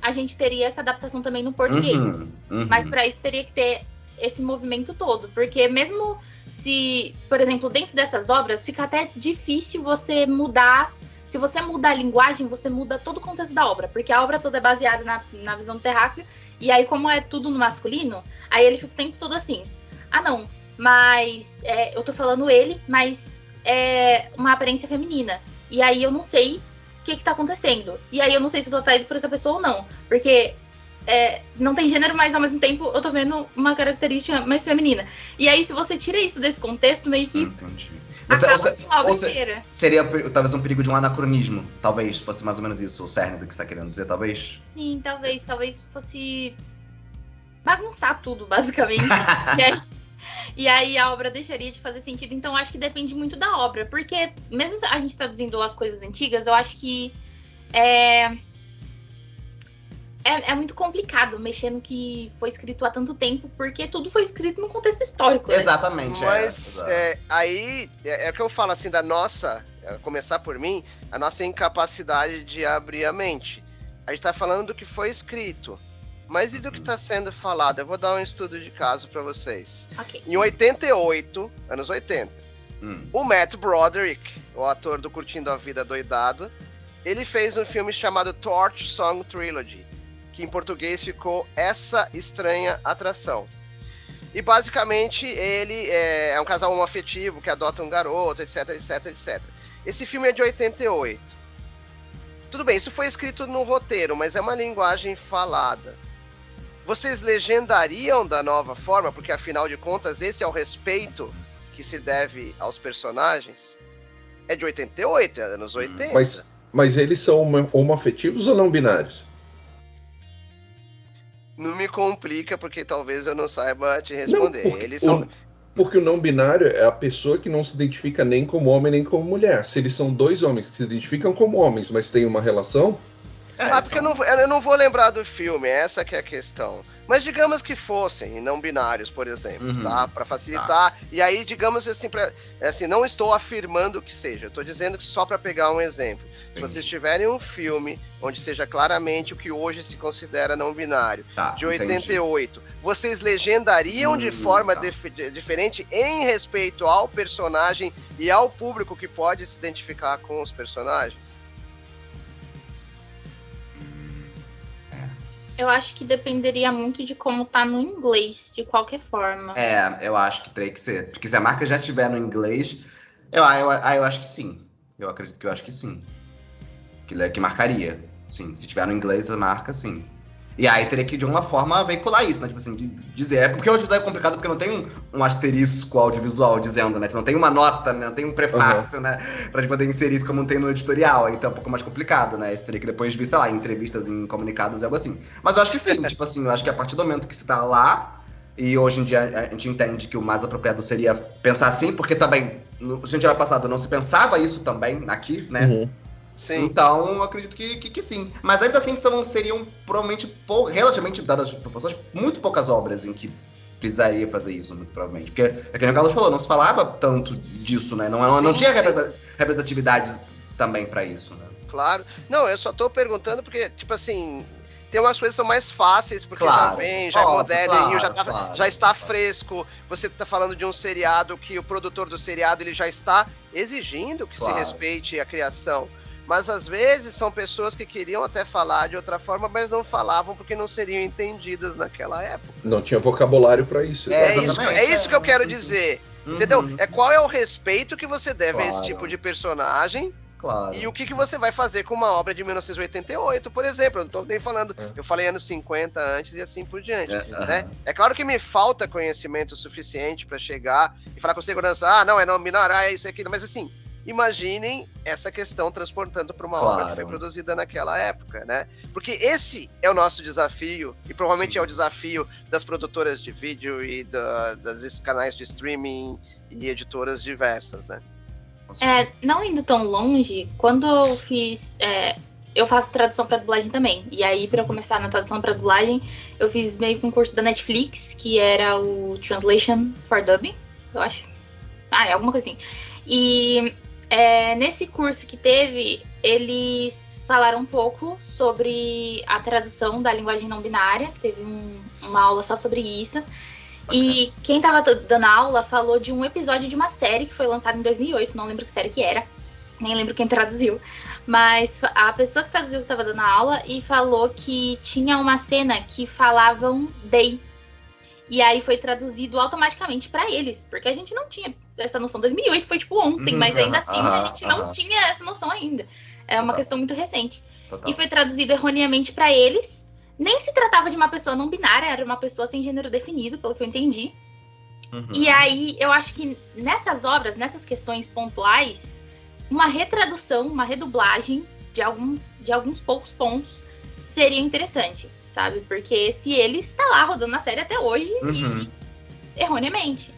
a gente teria essa adaptação também no português. Uhum, uhum. Mas para isso teria que ter esse movimento todo, porque mesmo se, por exemplo, dentro dessas obras, fica até difícil você mudar se você muda a linguagem, você muda todo o contexto da obra, porque a obra toda é baseada na, na visão do terráqueo, e aí, como é tudo no masculino, aí ele fica o tempo todo assim: ah, não, mas é, eu tô falando ele, mas é uma aparência feminina. E aí eu não sei o que, que tá acontecendo. E aí eu não sei se eu tô atraído por essa pessoa ou não. Porque é, não tem gênero, mas ao mesmo tempo eu tô vendo uma característica mais feminina. E aí, se você tira isso desse contexto, meio que. Entendi. Você, você, você, seria talvez um perigo de um anacronismo. Talvez fosse mais ou menos isso, o cerne do que você está querendo dizer, talvez? Sim, talvez. Talvez fosse bagunçar tudo, basicamente. e, aí, e, aí, a obra deixaria de fazer sentido. Então, acho que depende muito da obra. Porque, mesmo a gente traduzindo as coisas antigas, eu acho que. É, é, é, muito complicado mexer no que foi escrito há tanto tempo, porque tudo foi escrito no contexto histórico. Né? Exatamente. É, Mas é, aí é, é o que eu falo assim da nossa, é, começar por mim, a nossa incapacidade de abrir a mente. A gente está falando do que foi escrito. Mas e do que está sendo falado? Eu vou dar um estudo de caso para vocês. Okay. Em 88, anos 80, hum. o Matt Broderick, o ator do Curtindo a Vida Doidado, ele fez um filme chamado Torch Song Trilogy que em português ficou Essa Estranha Atração. E basicamente ele é, é um casal homoafetivo que adota um garoto, etc, etc, etc. Esse filme é de 88. Tudo bem, isso foi escrito no roteiro, mas é uma linguagem falada. Vocês legendariam da nova forma, porque afinal de contas esse é o respeito que se deve aos personagens? É de 88, é anos 80. Mas, mas eles são homoafetivos ou não binários? Não me complica, porque talvez eu não saiba te responder. Não, porque, Eles são. O, porque o não binário é a pessoa que não se identifica nem como homem nem como mulher. Se eles são dois homens que se identificam como homens, mas têm uma relação. É, ah, porque eu não, eu não vou lembrar do filme, essa que é a questão. Mas digamos que fossem não binários, por exemplo, Uhum. tá? Para facilitar. E aí, digamos assim, pra, assim, não estou afirmando que seja, eu estou dizendo que só para pegar um exemplo. Se Entendi. vocês tiverem um filme onde seja claramente o que hoje se considera não binário, Tá, de entendi. 88, vocês legendariam de Hum, forma tá. dif- de- diferente em respeito ao personagem e ao público que pode se identificar com os personagens? Eu acho que dependeria muito de como tá no inglês, de qualquer forma. É, eu acho que teria que ser. Porque se a marca já tiver no inglês, eu, ah, eu, ah, eu acho que sim. Eu acredito que eu acho que sim. Que, que marcaria. Sim, se tiver no inglês a marca, sim. E aí teria que, de alguma forma, veicular isso, né? Tipo assim, diz- dizer. É porque o audiovisual é complicado porque não tem um, um asterisco audiovisual dizendo, né? Que não tem uma nota, né? Não tem um prefácio, né? Pra gente poder inserir isso como tem no editorial. Então é um pouco mais complicado, né? Isso teria que depois vir, sei lá, em entrevistas, em comunicados, algo assim. Mas eu acho que sim, tipo assim, eu acho que a partir do momento que você tá lá, e hoje em dia a gente entende que o mais apropriado seria pensar assim, porque também, no sentido passado, não se pensava isso também aqui, né? Uhum. Sim. Então, eu acredito que, que, que sim. Mas ainda assim, são, seriam provavelmente, pou- relativamente dadas as proporções, muito poucas obras em que precisaria fazer isso, muito provavelmente. Porque, é que o Carlos falou, não se falava tanto disso, né? Não, não Sim, tinha representatividade também pra isso, né? Claro. Não, eu só tô perguntando porque, tipo assim, tem umas coisas que são mais fáceis, porque já Claro. vem, já é Óbvio, moderninho, já, claro, tá- claro, já está fresco. Você tá falando de um seriado que o produtor do seriado ele já está exigindo que se respeite a criação. Mas às vezes são pessoas que queriam até falar de outra forma, mas não falavam porque não seriam entendidas naquela época. Não tinha vocabulário pra isso. É, É, isso, é isso que eu é. quero dizer. Entendeu? Uhum, É qual é o respeito que você deve a esse Claro. tipo de personagem Claro. e o que, que você vai fazer com uma obra de 1988, por exemplo? Eu não tô nem falando. É. Eu falei anos 50 antes e assim por diante. É, né? É claro que me falta conhecimento suficiente para chegar e falar com segurança, ah, não, é não binário, ah, é isso e aquilo, mas assim, imaginem essa questão transportando para uma obra que Claro. foi produzida naquela época, né? Porque esse é o nosso desafio, e provavelmente Sim. é o desafio das produtoras de vídeo e da, das canais de streaming e editoras diversas, né? É, não indo tão longe, quando eu fiz. é, eu faço tradução pra dublagem também. E aí, pra eu começar na tradução pra dublagem, eu fiz meio que um curso da Netflix, que era o Translation for Dubbing, eu acho. Ah, é alguma coisa assim. E é, nesse curso que teve, eles falaram um pouco sobre a tradução da linguagem não binária. Teve um- uma aula só sobre isso. E quem tava t- dando aula falou de um episódio de uma série que foi lançada em 2008, não lembro que série que era, nem lembro quem traduziu, mas a pessoa que traduziu que tava dando aula e falou que tinha uma cena que falavam they. E aí foi traduzido automaticamente pra eles, porque a gente não tinha essa noção. 2008 foi tipo ontem, Uhum, mas ainda assim a gente não tinha essa noção ainda. É uma Total. questão muito recente. Total. E foi traduzido erroneamente pra eles. Nem se tratava de uma pessoa não binária, era uma pessoa sem gênero definido, pelo que eu entendi. Uhum. E aí, eu acho que nessas obras, nessas questões pontuais, uma retradução, uma redublagem de, algum, de alguns poucos pontos seria interessante, sabe? Porque se ele está lá rodando na série até hoje Uhum. e erroneamente.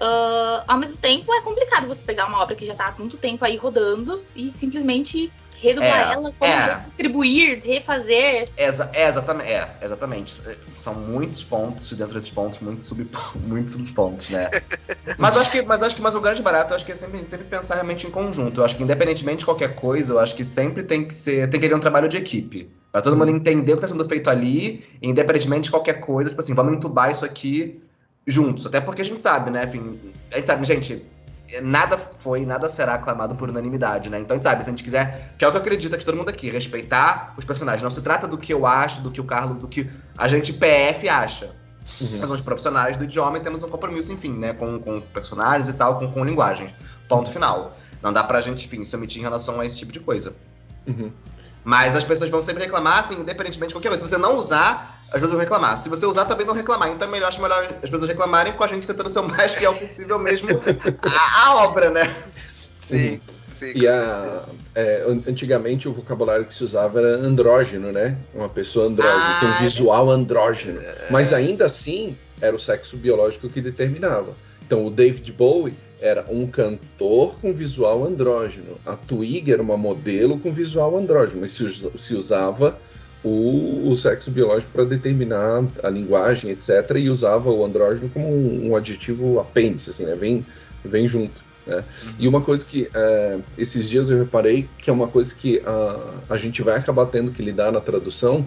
Ah, ao mesmo tempo, é complicado você pegar uma obra que já tá há muito tempo aí rodando e simplesmente redublar É, ela, como é. distribuir, refazer. Exa é, exatamente, é, exatamente. São muitos pontos, e dentro desses pontos, muitos, sub, muitos subpontos, né? mas acho que, mas acho que mais o grande barato, eu acho que é sempre, sempre pensar realmente em conjunto. Eu acho que independentemente de qualquer coisa, eu acho que sempre tem que ser, tem que haver um trabalho de equipe. Pra todo mundo entender o que está sendo feito ali, e independentemente de qualquer coisa, tipo assim, vamos entubar isso aqui juntos. Até porque a gente sabe, né? Enfim, a gente sabe, gente, nada foi, nada será aclamado por unanimidade, né? Então a gente sabe, se a gente quiser, que é o que eu acredito que todo mundo aqui, respeitar os personagens. Não se trata do que eu acho, do que o Carlos, do que a gente PF acha. Uhum. Nós somos profissionais do idioma e temos um compromisso, enfim, né? Com, com personagens e tal, com, com linguagem. Ponto final. Não dá pra gente, enfim, se omitir em relação a esse tipo de coisa. Uhum. Mas as pessoas vão sempre reclamar, assim, independentemente de qualquer coisa. Se você não usar, as pessoas vão reclamar. Se você usar, também vão reclamar. Então é melhor, acho melhor as pessoas reclamarem com a gente tentando ser o mais fiel possível mesmo à, obra, né? Sim, sim. E a, é, an- antigamente o vocabulário que se usava era andrógeno, né? Uma pessoa andrógena, Ah, tem um é visual andrógeno. Mas ainda assim, era o sexo biológico que determinava. Então o David Bowie era um cantor com visual andrógeno. A Twig era uma modelo com visual andrógeno, mas se, se usava o, o sexo biológico para determinar a linguagem, etc., e usava o andrógeno como um, um adjetivo apêndice, assim, né? Vem, vem junto. Né? Uhum. E uma coisa que é, esses dias eu reparei que é uma coisa que a, a gente vai acabar tendo que lidar na tradução,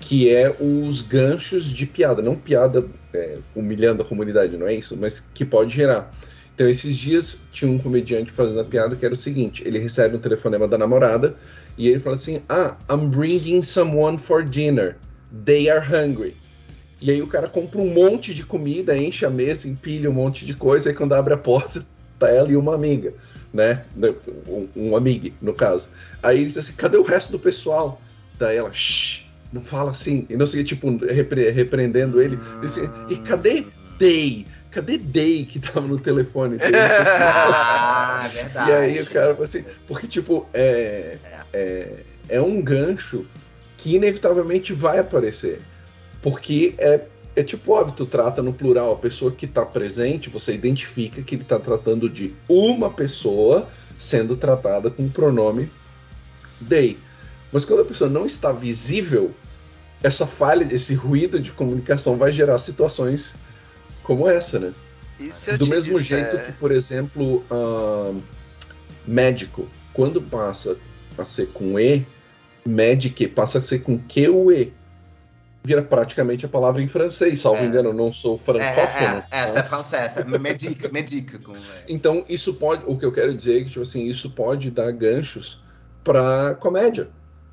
que é os ganchos de piada, não piada é, humilhando a comunidade, não é isso, mas que pode gerar. Então, esses dias tinha um comediante fazendo a piada que era o seguinte: ele recebe um telefonema da namorada e ele fala assim: Ah, I'm bringing someone for dinner. They are hungry. E aí o cara compra um monte de comida, enche a mesa, empilha um monte de coisa, e quando abre a porta, tá ela e uma amiga, né? Um, um amigo, no caso. Aí ele diz assim: cadê o resto do pessoal? Daí ela, shh, não fala assim. E não sei, tipo, repre repreendendo ele. Disse, e cadê Day? cadê Day que tava no telefone? ah, verdade. E aí o cara assim, porque tipo, é, é, é um gancho que inevitavelmente vai aparecer. Porque é, é tipo óbvio, tu trata no plural a pessoa que está presente, você identifica que ele está tratando de uma pessoa sendo tratada com o pronome they. Mas quando a pessoa não está visível, essa falha, esse ruído de comunicação vai gerar situações como essa, né? Do mesmo jeito que, por exemplo, uh, médico, quando passa a ser com E, medic passa a ser com Q ou E. Vira praticamente a palavra em francês, salvo é, engano, não sou francófono. É, é, é essa é francesa, medica, medica. Com... Então, isso pode, o que eu quero dizer é que, tipo assim, isso pode dar ganchos para comédia.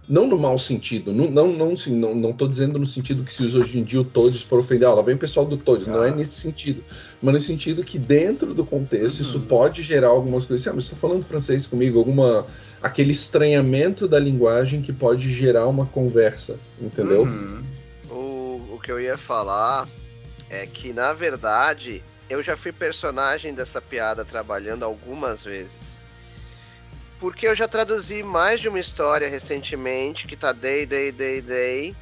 Não no mau sentido, não, não, não, assim, não, não tô dizendo no sentido que se usa hoje em dia o Todes para ofender, ah, lá vem o pessoal do Todes, ah. não é ah. nesse sentido, mas no sentido que dentro do contexto uhum. isso pode gerar algumas coisas, ah, mas você tá falando francês comigo, alguma, aquele estranhamento da linguagem que pode gerar uma conversa, entendeu? Uhum. O, o que eu ia falar é que, na verdade, eu já fui personagem dessa piada trabalhando algumas vezes porque eu já traduzi mais de uma história recentemente que tá day, day, day, day.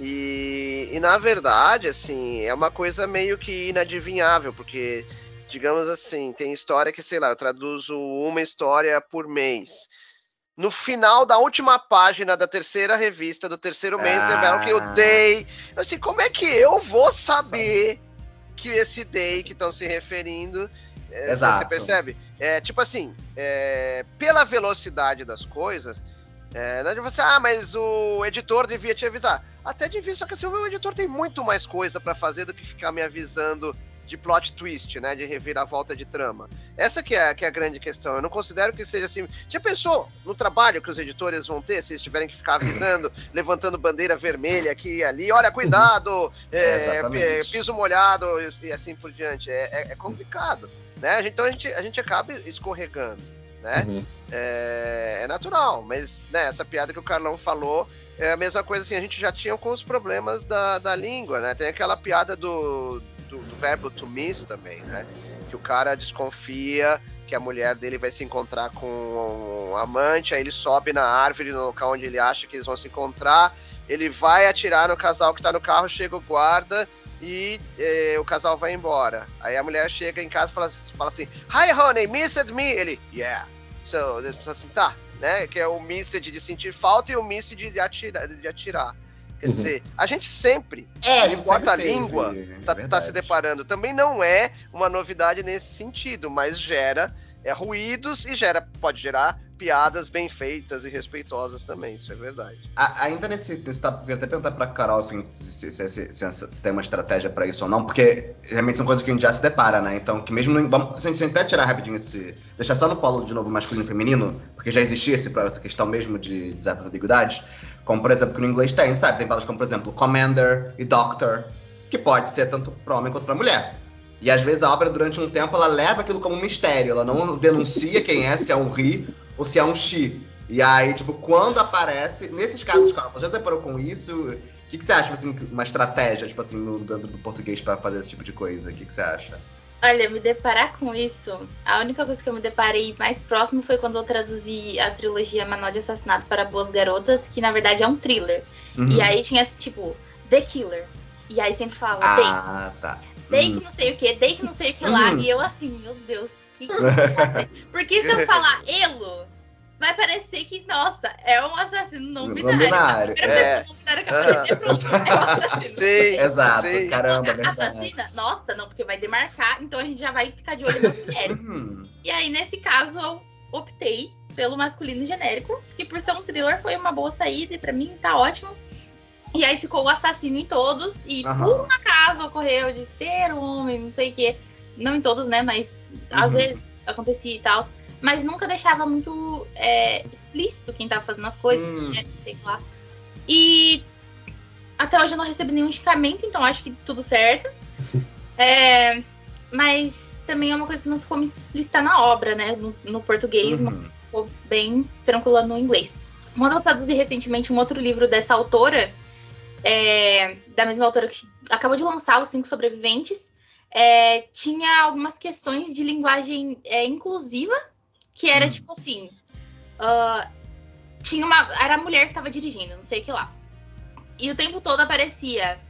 E, e na verdade, assim, é uma coisa meio que inadivinhável, porque, digamos assim, tem história que, sei lá, eu traduzo uma história por mês. No final da última página da terceira revista, do terceiro mês, ah. revelam que eu dei. Assim, como é que eu vou saber que esse day que estão se referindo Exato. Você percebe? É, tipo assim, é, pela velocidade das coisas, é, não é de você, ah, mas o editor devia te avisar. Até devia, só que assim, o editor tem muito mais coisa para fazer do que ficar me avisando de plot twist, né? De reviravolta de trama. Essa que é, que é a grande questão. Eu não considero que seja assim. Já pensou no trabalho que os editores vão ter se eles tiverem que ficar avisando, levantando bandeira vermelha aqui e ali? Olha, cuidado! É, é, piso molhado e assim por diante. É, é, é complicado. Né? Então a gente, a gente acaba escorregando, né? Uhum. É, é, natural, mas né, essa piada que o Carlão falou é a mesma coisa assim, a gente já tinha com os problemas da, da língua, né? Tem aquela piada do, do, do verbo to miss também, né? Que o cara desconfia que a mulher dele vai se encontrar com um amante, aí ele sobe na árvore no local onde ele acha que eles vão se encontrar, ele vai atirar no casal que tá no carro, chega o guarda, e eh, o casal vai embora. Aí a mulher chega em casa e fala, fala assim: Hi, honey, missed me? Ele, yeah. So, assim, tá, né? Que é o missed de sentir falta e o missed de atirar. De atirar. Quer uhum. dizer, a gente sempre, é, não importa a língua, tá, tá, se deparando. Também não é uma novidade nesse sentido, mas gera é, ruídos e gera, pode gerar piadas bem feitas e respeitosas também, isso é verdade. A, ainda nesse, nesse tópico, eu queria até perguntar pra Carol enfim, se, se, se, se, tem uma estratégia para isso ou não, porque realmente são coisas que a gente já se depara, né? Então, que mesmo. Vamos, se a gente até tirar rapidinho esse. Deixar só no polo de novo masculino e feminino, porque já existia esse, essa questão mesmo de, de certas ambiguidades, como por exemplo, que no inglês tem, sabe? Tem palavras como, por exemplo, commander e doctor, que pode ser tanto para homem quanto para mulher. E às vezes a obra, durante um tempo, ela leva aquilo como um mistério. Ela não denuncia quem é, se é um ri ou se é um chi. E aí, tipo, quando aparece. Nesses casos, cara, você já deparou com isso? O que, que você acha, assim, uma estratégia, tipo assim, no, dentro do português para fazer esse tipo de coisa? O que, que você acha? Olha, me deparar com isso, a única coisa que eu me deparei mais próximo foi quando eu traduzi a trilogia Manual de Assassinato para Boas Garotas, que na verdade é um thriller. Uhum. E aí tinha, tipo, The Killer. E aí sempre fala, ah, Day. tá. Day que hum. não sei o que, Day que não sei o que lá. Uhum. E eu assim, meu Deus, que, que Porque se eu falar elo, vai parecer que, nossa, é um assassino não Não binário. binário, O primeiro é. assassino não binário que Ah. aparecer, pronto, é um assassino. Sim, Exato, sim. caramba, é verdade. assassina, nossa, não, porque vai demarcar, então a gente já vai ficar de olho nas mulheres. Uhum. E aí, nesse caso, eu optei pelo masculino genérico, que por ser um thriller foi uma boa saída e pra mim tá ótimo. E aí ficou o assassino em todos, e Aham. por um acaso ocorreu de ser um homem, não sei o quê. Não em todos, né? Mas às Uhum. vezes acontecia e tal. Mas nunca deixava muito é, explícito quem tava fazendo as coisas, Hum. né, não sei lá. E até hoje eu não recebi nenhum indicamento, então acho que tudo certo. É, mas também é uma coisa que não ficou muito explícita na obra, né? No, no português, Uhum. mas ficou bem tranquila no inglês. Quando eu traduzi recentemente um outro livro dessa autora, é, da mesma autora que acabou de lançar, Os Cinco Sobreviventes, é, tinha algumas questões de linguagem é, inclusiva, que era Hum. tipo assim. ah, tinha uma. Era a mulher que tava dirigindo, não sei o que lá. E o tempo todo aparecia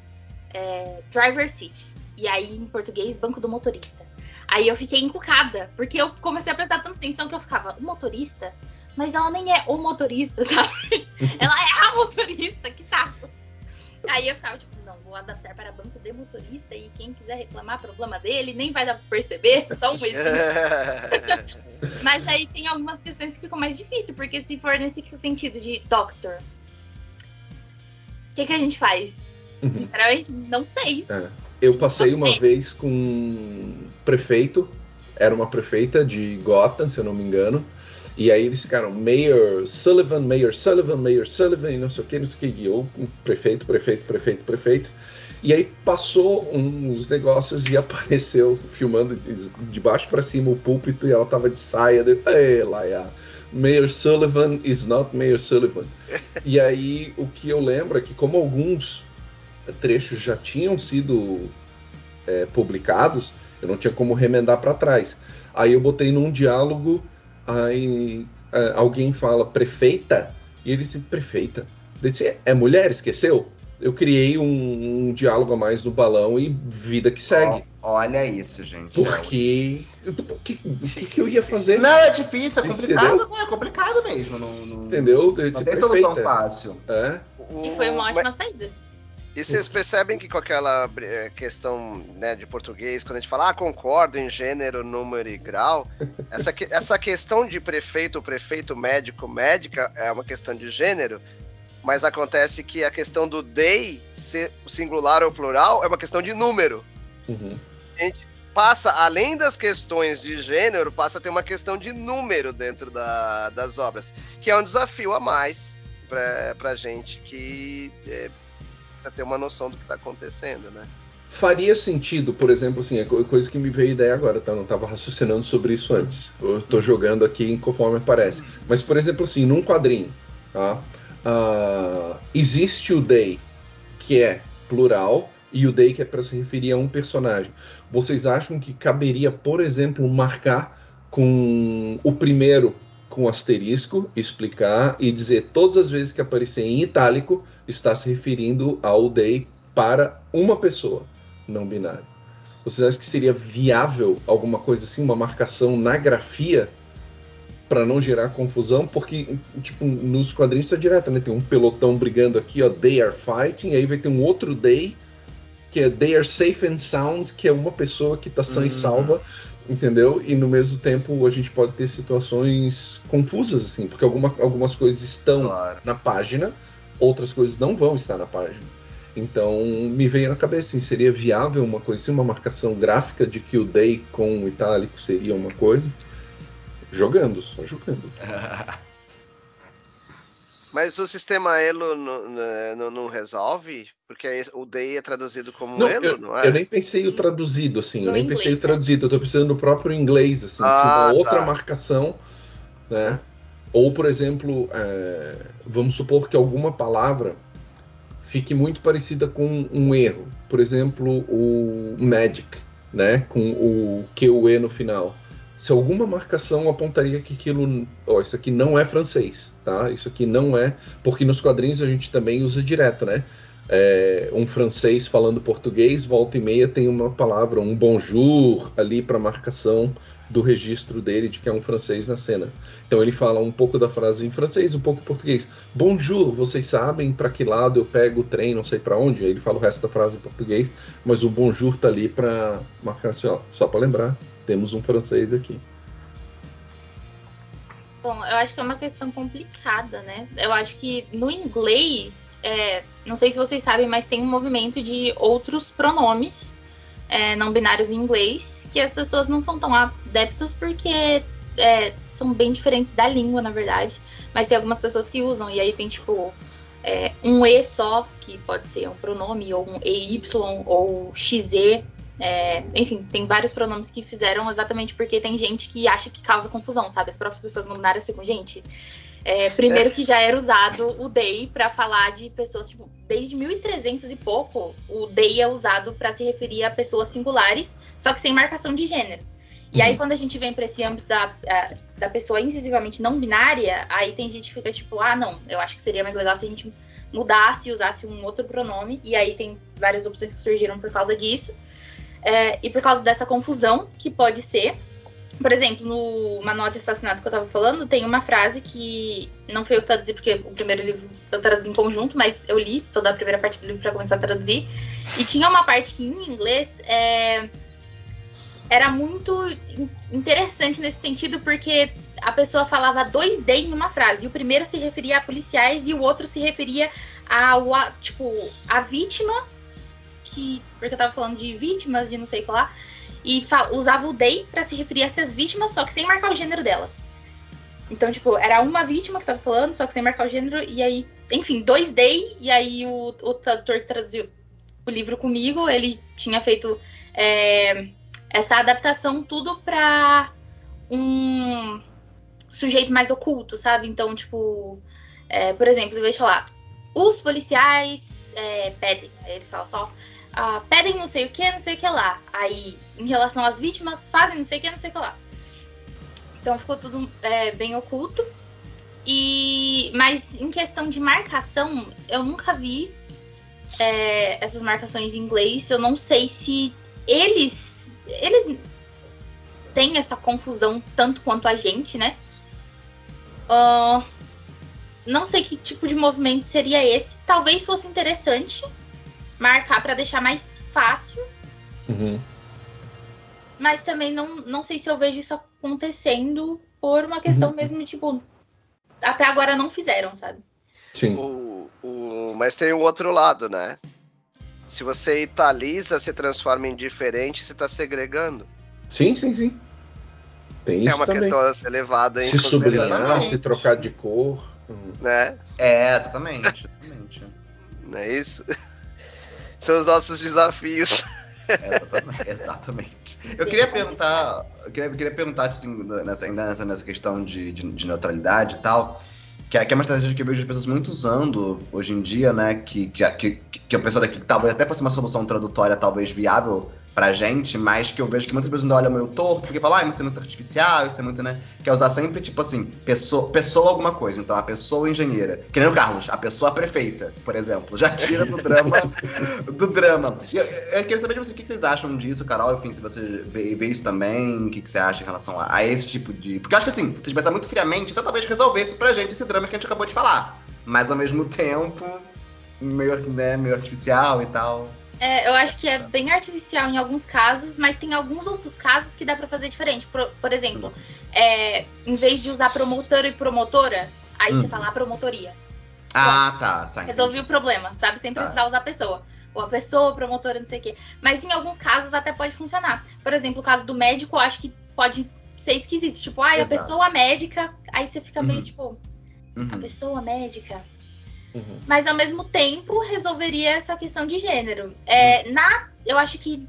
é, driver seat. E aí, em português, banco do motorista. Aí eu fiquei encucada, porque eu comecei a prestar tanta atenção que eu ficava, o motorista? Mas ela nem é o motorista, sabe? ela é a motorista, que saco. Aí eu ficava tipo, vou adaptar para banco de motorista e quem quiser reclamar, problema dele, nem vai dar pra perceber, só um exemplo. Mas aí tem algumas questões que ficam mais difíceis, porque se for nesse sentido de doctor, o que, que a gente faz? Uhum. Sinceramente, não sei. Eu passei uma vez com um prefeito, era uma prefeita de Gotham, se eu não me engano, e aí eles ficaram Mayor Sullivan, Mayor Sullivan, Mayor Sullivan, e não sei o que, não sei o que, eu, prefeito, prefeito, prefeito, prefeito. E aí passou uns negócios e apareceu filmando de, baixo para cima o púlpito e ela tava de saia. De, Ei, Laia, Mayor Sullivan is not Mayor Sullivan. e aí o que eu lembro é que como alguns trechos já tinham sido é, publicados, eu não tinha como remendar para trás. Aí eu botei num diálogo, aí é, alguém fala prefeita, e ele disse prefeita. Ele disse, é mulher, esqueceu? Eu criei um, um diálogo a mais no balão e vida que segue. Ó, olha isso, gente. Porque o que, que, que eu ia fazer? Não, é difícil, é complicado, pô, é complicado mesmo. Não, não, Entendeu? Eu não tem solução "Perfeita". fácil. É? E foi uma Mas- ótima saída. E vocês percebem que com aquela eh, questão né, de português, quando a gente fala, ah, concordo em gênero, número e grau, essa, que- essa questão de prefeito, prefeito, médico, médica é uma questão de gênero, mas acontece que a questão do they ser singular ou plural é uma questão de número. Uhum. Passa, além das questões de gênero, passa a ter uma questão de número dentro da- das obras, que é um desafio a mais pra, pra gente que eh, precisa ter uma noção do que tá acontecendo, né? Faria sentido, por exemplo, assim, é co- coisa que me veio ideia agora, tá? Eu não estava raciocinando sobre isso antes. Eu tô jogando aqui conforme aparece. Mas, por exemplo, assim, num quadrinho, tá? Ah, existe o they, que é plural, e o they que é para se referir a um personagem. Vocês acham que caberia, por exemplo, marcar com o primeiro com asterisco, explicar e dizer todas as vezes que aparecer em itálico está se referindo ao they para uma pessoa não binária. Vocês acham que seria viável alguma coisa assim, uma marcação na grafia para não gerar confusão? Porque, tipo, nos quadrinhos está direto, né? Tem um pelotão brigando aqui, ó, they are fighting, e aí vai ter um outro they, que é they are safe and sound, que é uma pessoa que tá sã e Uhum. salva, entendeu? E no mesmo tempo a gente pode ter situações confusas, assim, porque alguma, algumas coisas estão Claro. na página, outras coisas não vão estar na página. Então me veio na cabeça assim, seria viável uma coisa assim, uma marcação gráfica de que o day com o itálico seria uma coisa? Jogando, só jogando. Mas o sistema Elo não, não, não resolve? Porque aí o DEI é traduzido como Não, Elo, não é? Eu nem pensei o traduzido, assim, eu No nem inglês, pensei o né? traduzido, eu tô pensando no próprio inglês, assim, Ah, uma outra tá. marcação, né? Ou, por exemplo, é, vamos supor que alguma palavra fique muito parecida com um erro. Por exemplo, o magic, né? Com o Q o E no final. Se alguma marcação apontaria que aquilo, ó, isso aqui não é francês, tá? Isso aqui não é, porque nos quadrinhos a gente também usa direto, né? é, um francês falando português, volta e meia tem uma palavra, um bonjour ali para marcação do registro dele de que é um francês na cena. Então ele fala um pouco da frase em francês, um pouco em português. Bonjour, vocês sabem para que lado eu pego o trem, não sei para onde. Aí ele fala o resto da frase em português, mas o bonjour tá ali para marcar assim, ó, só para lembrar, temos um francês aqui. Bom, eu acho que é uma questão complicada, né? Eu acho que no inglês, é, não sei se vocês sabem, mas tem um movimento de outros pronomes é, não binários em inglês que as pessoas não são tão adeptas porque é, são bem diferentes da língua, na verdade. Mas tem algumas pessoas que usam, e aí tem tipo é, um E só, que pode ser um pronome, ou um EY, ou XE. É, enfim, tem vários pronomes que fizeram exatamente porque tem gente que acha que causa confusão, sabe? As próprias pessoas não binárias ficam, gente. É, primeiro é. que já era usado o they para falar de pessoas, tipo, desde 1300 e pouco, o they é usado para se referir a pessoas singulares, só que sem marcação de gênero. E aí, uhum. quando a gente vem para esse âmbito da, da pessoa incisivamente não binária, aí tem gente que fica tipo, ah, não, eu acho que seria mais legal se a gente mudasse, usasse um outro pronome. E aí tem várias opções que surgiram por causa disso. É, e por causa dessa confusão que pode ser. Por exemplo, no manual de assassinato que eu tava falando, tem uma frase que não foi eu que traduzi, porque o primeiro livro eu traduzi em conjunto, mas eu li toda a primeira parte do livro para começar a traduzir. E tinha uma parte que em inglês é, era muito interessante nesse sentido, porque a pessoa falava dois D em uma frase. E o primeiro se referia a policiais e o outro se referia a, tipo, a vítima, que. Porque eu tava falando de vítimas, de não sei o que lá e usava o they para se referir a essas vítimas, só que sem marcar o gênero delas. Então, tipo, era uma vítima que tava falando, só que sem marcar o gênero, e aí, enfim, dois day, e aí o, o tradutor que traduziu o livro comigo, ele tinha feito é, essa adaptação tudo pra um sujeito mais oculto, sabe? Então, tipo, é, por exemplo, deixa eu falar, os policiais é, pedem, aí ele fala só, ah, pedem não sei o que, não sei o que lá. Aí, em relação às vítimas, fazem não sei o que, não sei o que lá. Então ficou tudo é, bem oculto. E mas em questão de marcação, eu nunca vi é, essas marcações em inglês. Eu não sei se eles eles têm essa confusão tanto quanto a gente, né? Uh, não sei que tipo de movimento seria esse. Talvez fosse interessante marcar para deixar mais fácil. Uhum. Mas também não, não sei se eu vejo isso acontecendo por uma questão uhum. mesmo, tipo, até agora não fizeram, sabe? Sim. O, o, mas tem um outro lado, né? Se você italiza, se transforma em diferente, você está segregando. Sim, sim, sim. Tem é isso é uma também. questão a ser levada em Se sublinhar, se trocar de cor. Né? É, exatamente. exatamente. Não é isso? São os nossos desafios. Exatamente. exatamente. Eu queria perguntar, eu queria, queria perguntar, tipo assim, nessa, ainda nessa, nessa questão de, de, de neutralidade e tal, que, é, que é uma estratégia que eu vejo as pessoas muito usando hoje em dia, né? Que, que, que, que a pessoa daqui que talvez até fosse uma solução tradutória, talvez viável pra gente, mas que eu vejo que muitas pessoas ainda olham meio torto, porque falam, ah, isso é muito artificial, isso é muito, né? Quer usar sempre, tipo assim, pessoa, pessoa alguma coisa. Então, a pessoa engenheira. Que nem o Carlos, a pessoa prefeita, por exemplo. Já tira do drama. do drama. Eu, eu, queria saber de você, o que vocês acham disso, Carol? Enfim, se você vê, vê isso também, o que, que você acha em relação a, a, esse tipo de. Porque eu acho que assim, se a gente pensar muito friamente, então talvez resolvesse pra gente esse drama que a gente acabou de falar. Mas ao mesmo tempo, meio, né, meio artificial e tal. É, eu acho que é bem artificial em alguns casos, mas tem alguns outros casos que dá para fazer diferente. Por, por exemplo, é, em vez de usar promotor e promotora, aí você fala promotoria. Ah, Bom, tá. Sai resolvi o problema, sabe? Sem tá. precisar usar a pessoa. Ou a pessoa, promotora, não sei o quê. Mas em alguns casos até pode funcionar. Por exemplo, o caso do médico, eu acho que pode ser esquisito. Tipo, ah, a pessoa médica. Aí você fica meio uhum. tipo. Uhum. A pessoa médica Uhum. Mas ao mesmo tempo resolveria essa questão de gênero. É, uhum. Na, eu acho que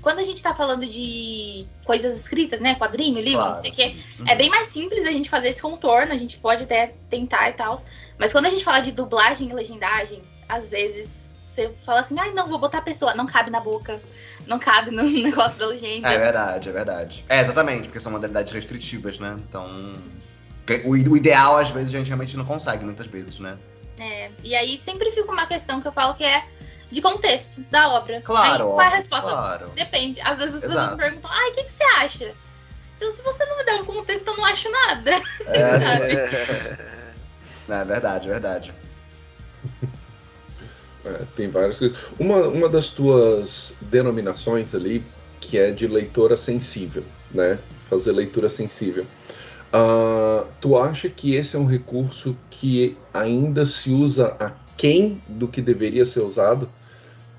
quando a gente tá falando de coisas escritas, né? Quadrinho, livro, claro, não sei o quê, uhum. é bem mais simples a gente fazer esse contorno, a gente pode até tentar e tal. Mas quando a gente fala de dublagem e legendagem, às vezes você fala assim, ai, ah, não, vou botar a pessoa, não cabe na boca, não cabe no negócio da legenda. É verdade, é verdade. É, exatamente, porque são modalidades restritivas, né? Então. O, o ideal, às vezes, a gente realmente não consegue, muitas vezes, né? É, e aí sempre fica uma questão que eu falo que é de contexto da obra. Claro, aí, qual é a resposta? Claro. Depende. Às vezes as pessoas Exato. perguntam, ai, o que, que você acha? Então, se você não me der um contexto, eu não acho nada. É, Sabe? é verdade, verdade. É, tem várias coisas. Uma, uma das tuas denominações ali, que é de leitora sensível, né? Fazer leitura sensível. Ah, tu acha que esse é um recurso que ainda se usa a quem do que deveria ser usado?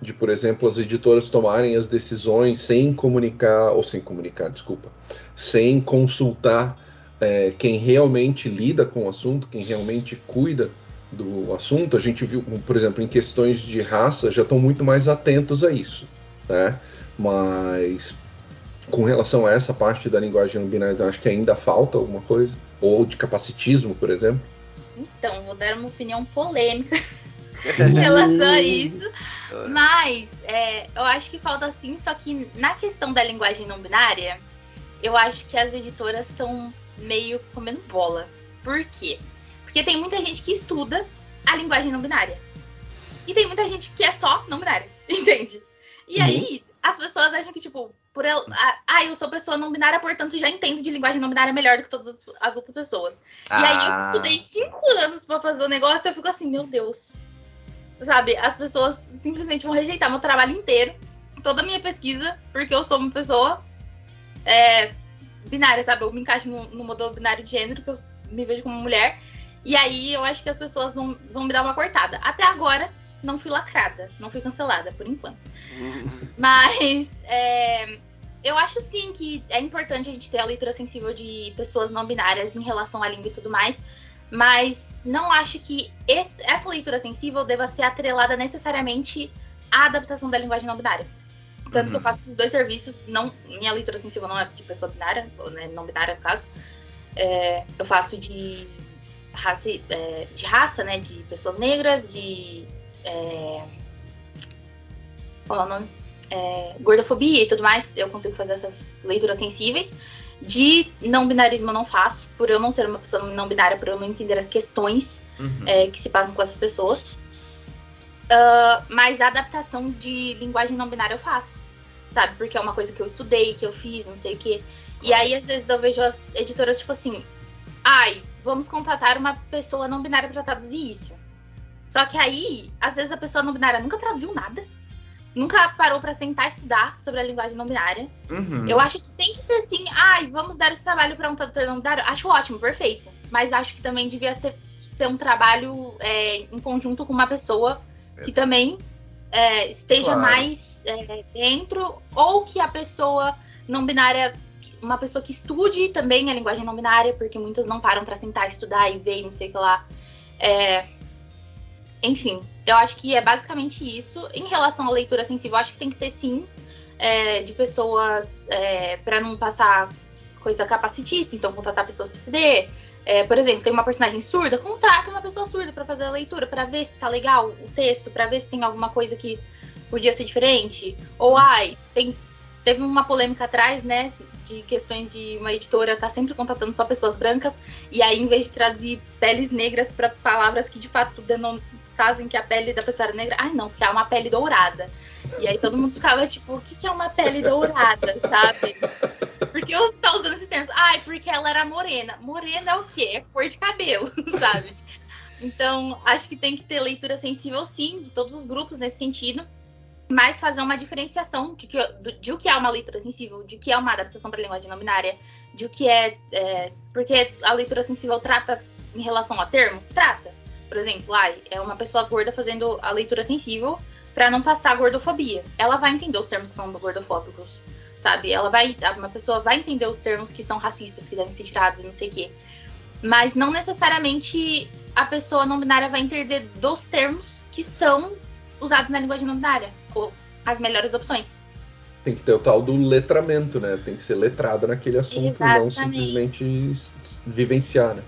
De, por exemplo, as editoras tomarem as decisões sem comunicar, ou sem comunicar, desculpa, sem consultar é, quem realmente lida com o assunto, quem realmente cuida do assunto, a gente viu, por exemplo, em questões de raça, já estão muito mais atentos a isso, né? Mas com relação a essa parte da linguagem não binária, eu acho que ainda falta alguma coisa, ou de capacitismo, por exemplo. Então, vou dar uma opinião polêmica em relação a isso. Mas é, eu acho que falta sim, só que na questão da linguagem não binária, eu acho que as editoras estão meio comendo bola. Por quê? Porque tem muita gente que estuda a linguagem não binária. E tem muita gente que é só não binária, entende? E Uhum. aí as pessoas acham que, tipo, por eu. Ah, ah, eu sou pessoa não binária, portanto já entendo de linguagem não binária melhor do que todas as- as outras pessoas. E aí eu Ah, estudei cinco anos pra fazer o negócio e eu fico assim, meu Deus. Sabe, as pessoas simplesmente vão rejeitar meu trabalho inteiro, toda a minha pesquisa, porque eu sou uma pessoa é, binária, sabe? Eu me encaixo no, no modelo binário de gênero, que eu me vejo como mulher. E aí eu acho que as pessoas vão, vão me dar uma cortada. Até agora, não fui lacrada, não fui cancelada, por enquanto. Mas é, eu acho sim que é importante a gente ter a leitura sensível de pessoas não binárias em relação à língua e tudo mais. Mas não acho que esse- essa leitura sensível deva ser atrelada necessariamente à adaptação da linguagem não binária. Tanto que eu Uhum. faço esses dois serviços, não, minha leitura sensível não é de pessoa binária, né, não binária no caso. É, eu faço de raça, é, de raça, né? De pessoas negras, de. É, qual é o nome? É, gordofobia e tudo mais. Eu consigo fazer essas leituras sensíveis. De não binarismo eu não faço, por eu não ser uma pessoa não binária, por eu não entender as questões uhum. é, que se passam com essas pessoas. Ah, mas a adaptação de linguagem não binária eu faço, sabe? Porque é uma coisa que eu estudei, que eu fiz, não sei o quê. E aí, às vezes, eu vejo as editoras, tipo assim, ai, vamos contratar uma pessoa não binária pra traduzir isso. Só que aí, às vezes, a pessoa não binária nunca traduziu nada, nunca parou pra sentar e estudar sobre a linguagem não binária. Uhum. Eu acho que tem que ter sim, ai, vamos dar esse trabalho para um tradutor não binário. Acho ótimo, perfeito. Mas acho que também devia ter, ser um trabalho é, em conjunto com uma pessoa que também é, esteja Claro. mais é, dentro, ou que a pessoa não binária, uma pessoa que estude também a linguagem não binária, porque muitas não param para sentar, estudar e ver, não sei o que lá. É, enfim, eu acho que é basicamente isso. Em relação à leitura sensível, acho que tem que ter sim é, de pessoas para não passar coisa capacitista, então contratar pessoas para CD. É, por exemplo, tem uma personagem surda, contrata uma pessoa surda para fazer a leitura, para ver se tá legal o texto, para ver se tem alguma coisa que podia ser diferente. Ou, ai, tem, teve uma polêmica atrás, né, de questões de uma editora tá sempre contratando só pessoas brancas, e aí, em vez de traduzir peles negras para palavras que de fato denom- fazem que a pele da pessoa era negra, ai não, porque é uma pele dourada. E aí todo mundo ficava tipo, o que, que é uma pele dourada, sabe? Porque você tá usando esses termos? Ai, porque ela era morena. Morena é o quê? É cor de cabelo, sabe? Então, acho que tem que ter leitura sensível, sim, de todos os grupos nesse sentido. Mas fazer uma diferenciação de, que, do- de o que é uma leitura sensível, de o que é uma adaptação para linguagem não binária, de o que é, é. Porque a leitura sensível trata em relação a termos? Trata. Por exemplo, ai, é uma pessoa gorda fazendo a leitura sensível para não passar gordofobia. Ela vai entender os termos que são gordofóbicos, sabe? Ela vai, uma pessoa vai entender os termos que são racistas, que devem ser tirados, e não sei o quê. Mas não necessariamente a pessoa não binária vai entender dos termos que são usados na linguagem não binária, ou as melhores opções. Tem que ter o tal do letramento, né? Tem que ser letrada naquele assunto, não Exatamente. simplesmente s- s- vivenciar, né?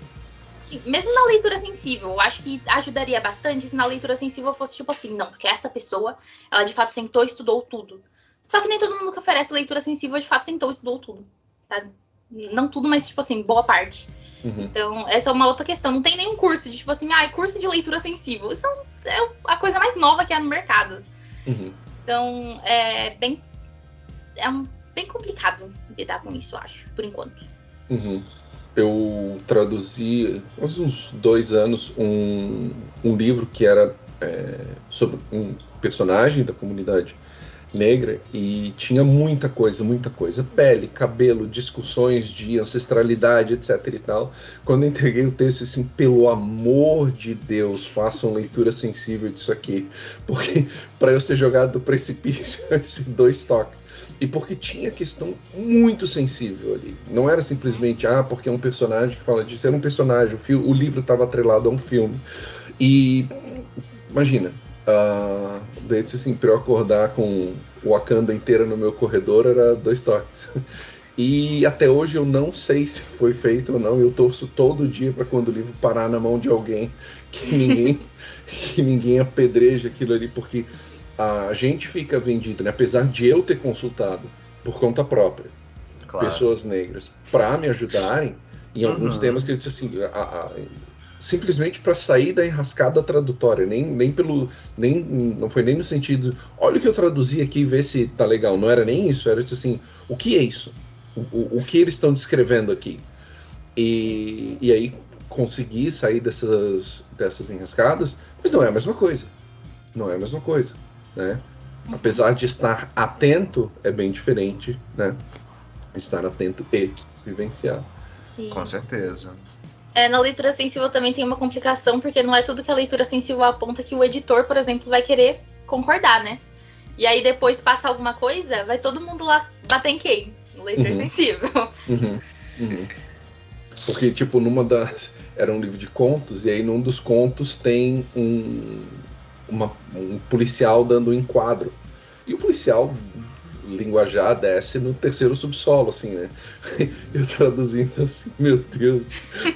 Sim, mesmo na leitura sensível, eu acho que ajudaria bastante se na leitura sensível fosse tipo assim, não, porque essa pessoa, ela de fato sentou e estudou tudo. Só que nem todo mundo que oferece leitura sensível de fato sentou e estudou tudo, sabe? Não tudo, mas tipo assim, boa parte. Uhum. Então, essa é uma outra questão. Não tem nenhum curso de tipo assim, ah, curso de leitura sensível. Isso é a coisa mais nova que há no mercado. Uhum. Então, é bem. É um, bem complicado lidar com isso, acho, por enquanto. Uhum. Eu traduzi há uns dois anos um, um livro que era é, sobre um personagem da comunidade negra e tinha muita coisa, muita coisa. Pele, cabelo, discussões de ancestralidade, etc e tal. Quando eu entreguei o texto, assim, pelo amor de Deus, façam leitura sensível disso aqui. Porque para eu ser jogado do precipício, esses dois toques. E porque tinha questão muito sensível ali. Não era simplesmente, ah, porque é um personagem que fala disso. Era um personagem, o, o livro estava atrelado a um filme. E imagina, Uh, daí, assim, pra eu acordar com o Wakanda inteira no meu corredor era dois toques. E até hoje eu não sei se foi feito ou não. Eu torço todo dia para quando o livro parar na mão de alguém que ninguém que ninguém apedreja aquilo ali, porque a gente fica vendido, né? apesar de eu ter consultado por conta própria claro. pessoas negras para me ajudarem em alguns uhum. temas que eu disse assim, a, a, simplesmente para sair da enrascada tradutória, nem, nem pelo nem não foi nem no sentido, olha o que eu traduzi aqui e vê se tá legal, não era nem isso, era assim, o que é isso? O, o, o que eles estão descrevendo aqui? E, e aí conseguir sair dessas dessas enrascadas, mas não é a mesma coisa. Não é a mesma coisa, né? Apesar de estar atento, é bem diferente, né? Estar atento e vivenciar. Sim. Com certeza. É, na leitura sensível também tem uma complicação, porque não é tudo que a leitura sensível aponta que o editor, por exemplo, vai querer concordar, né? E aí depois passa alguma coisa, vai todo mundo lá bater em quem? No leitor uhum. sensível. Uhum. Uhum. Porque, tipo, numa das. Era um livro de contos, e aí num dos contos tem um, uma, um policial dando um enquadro. E o policial linguajar desce no terceiro subsolo, assim, né? Eu traduzindo assim, meu Deus,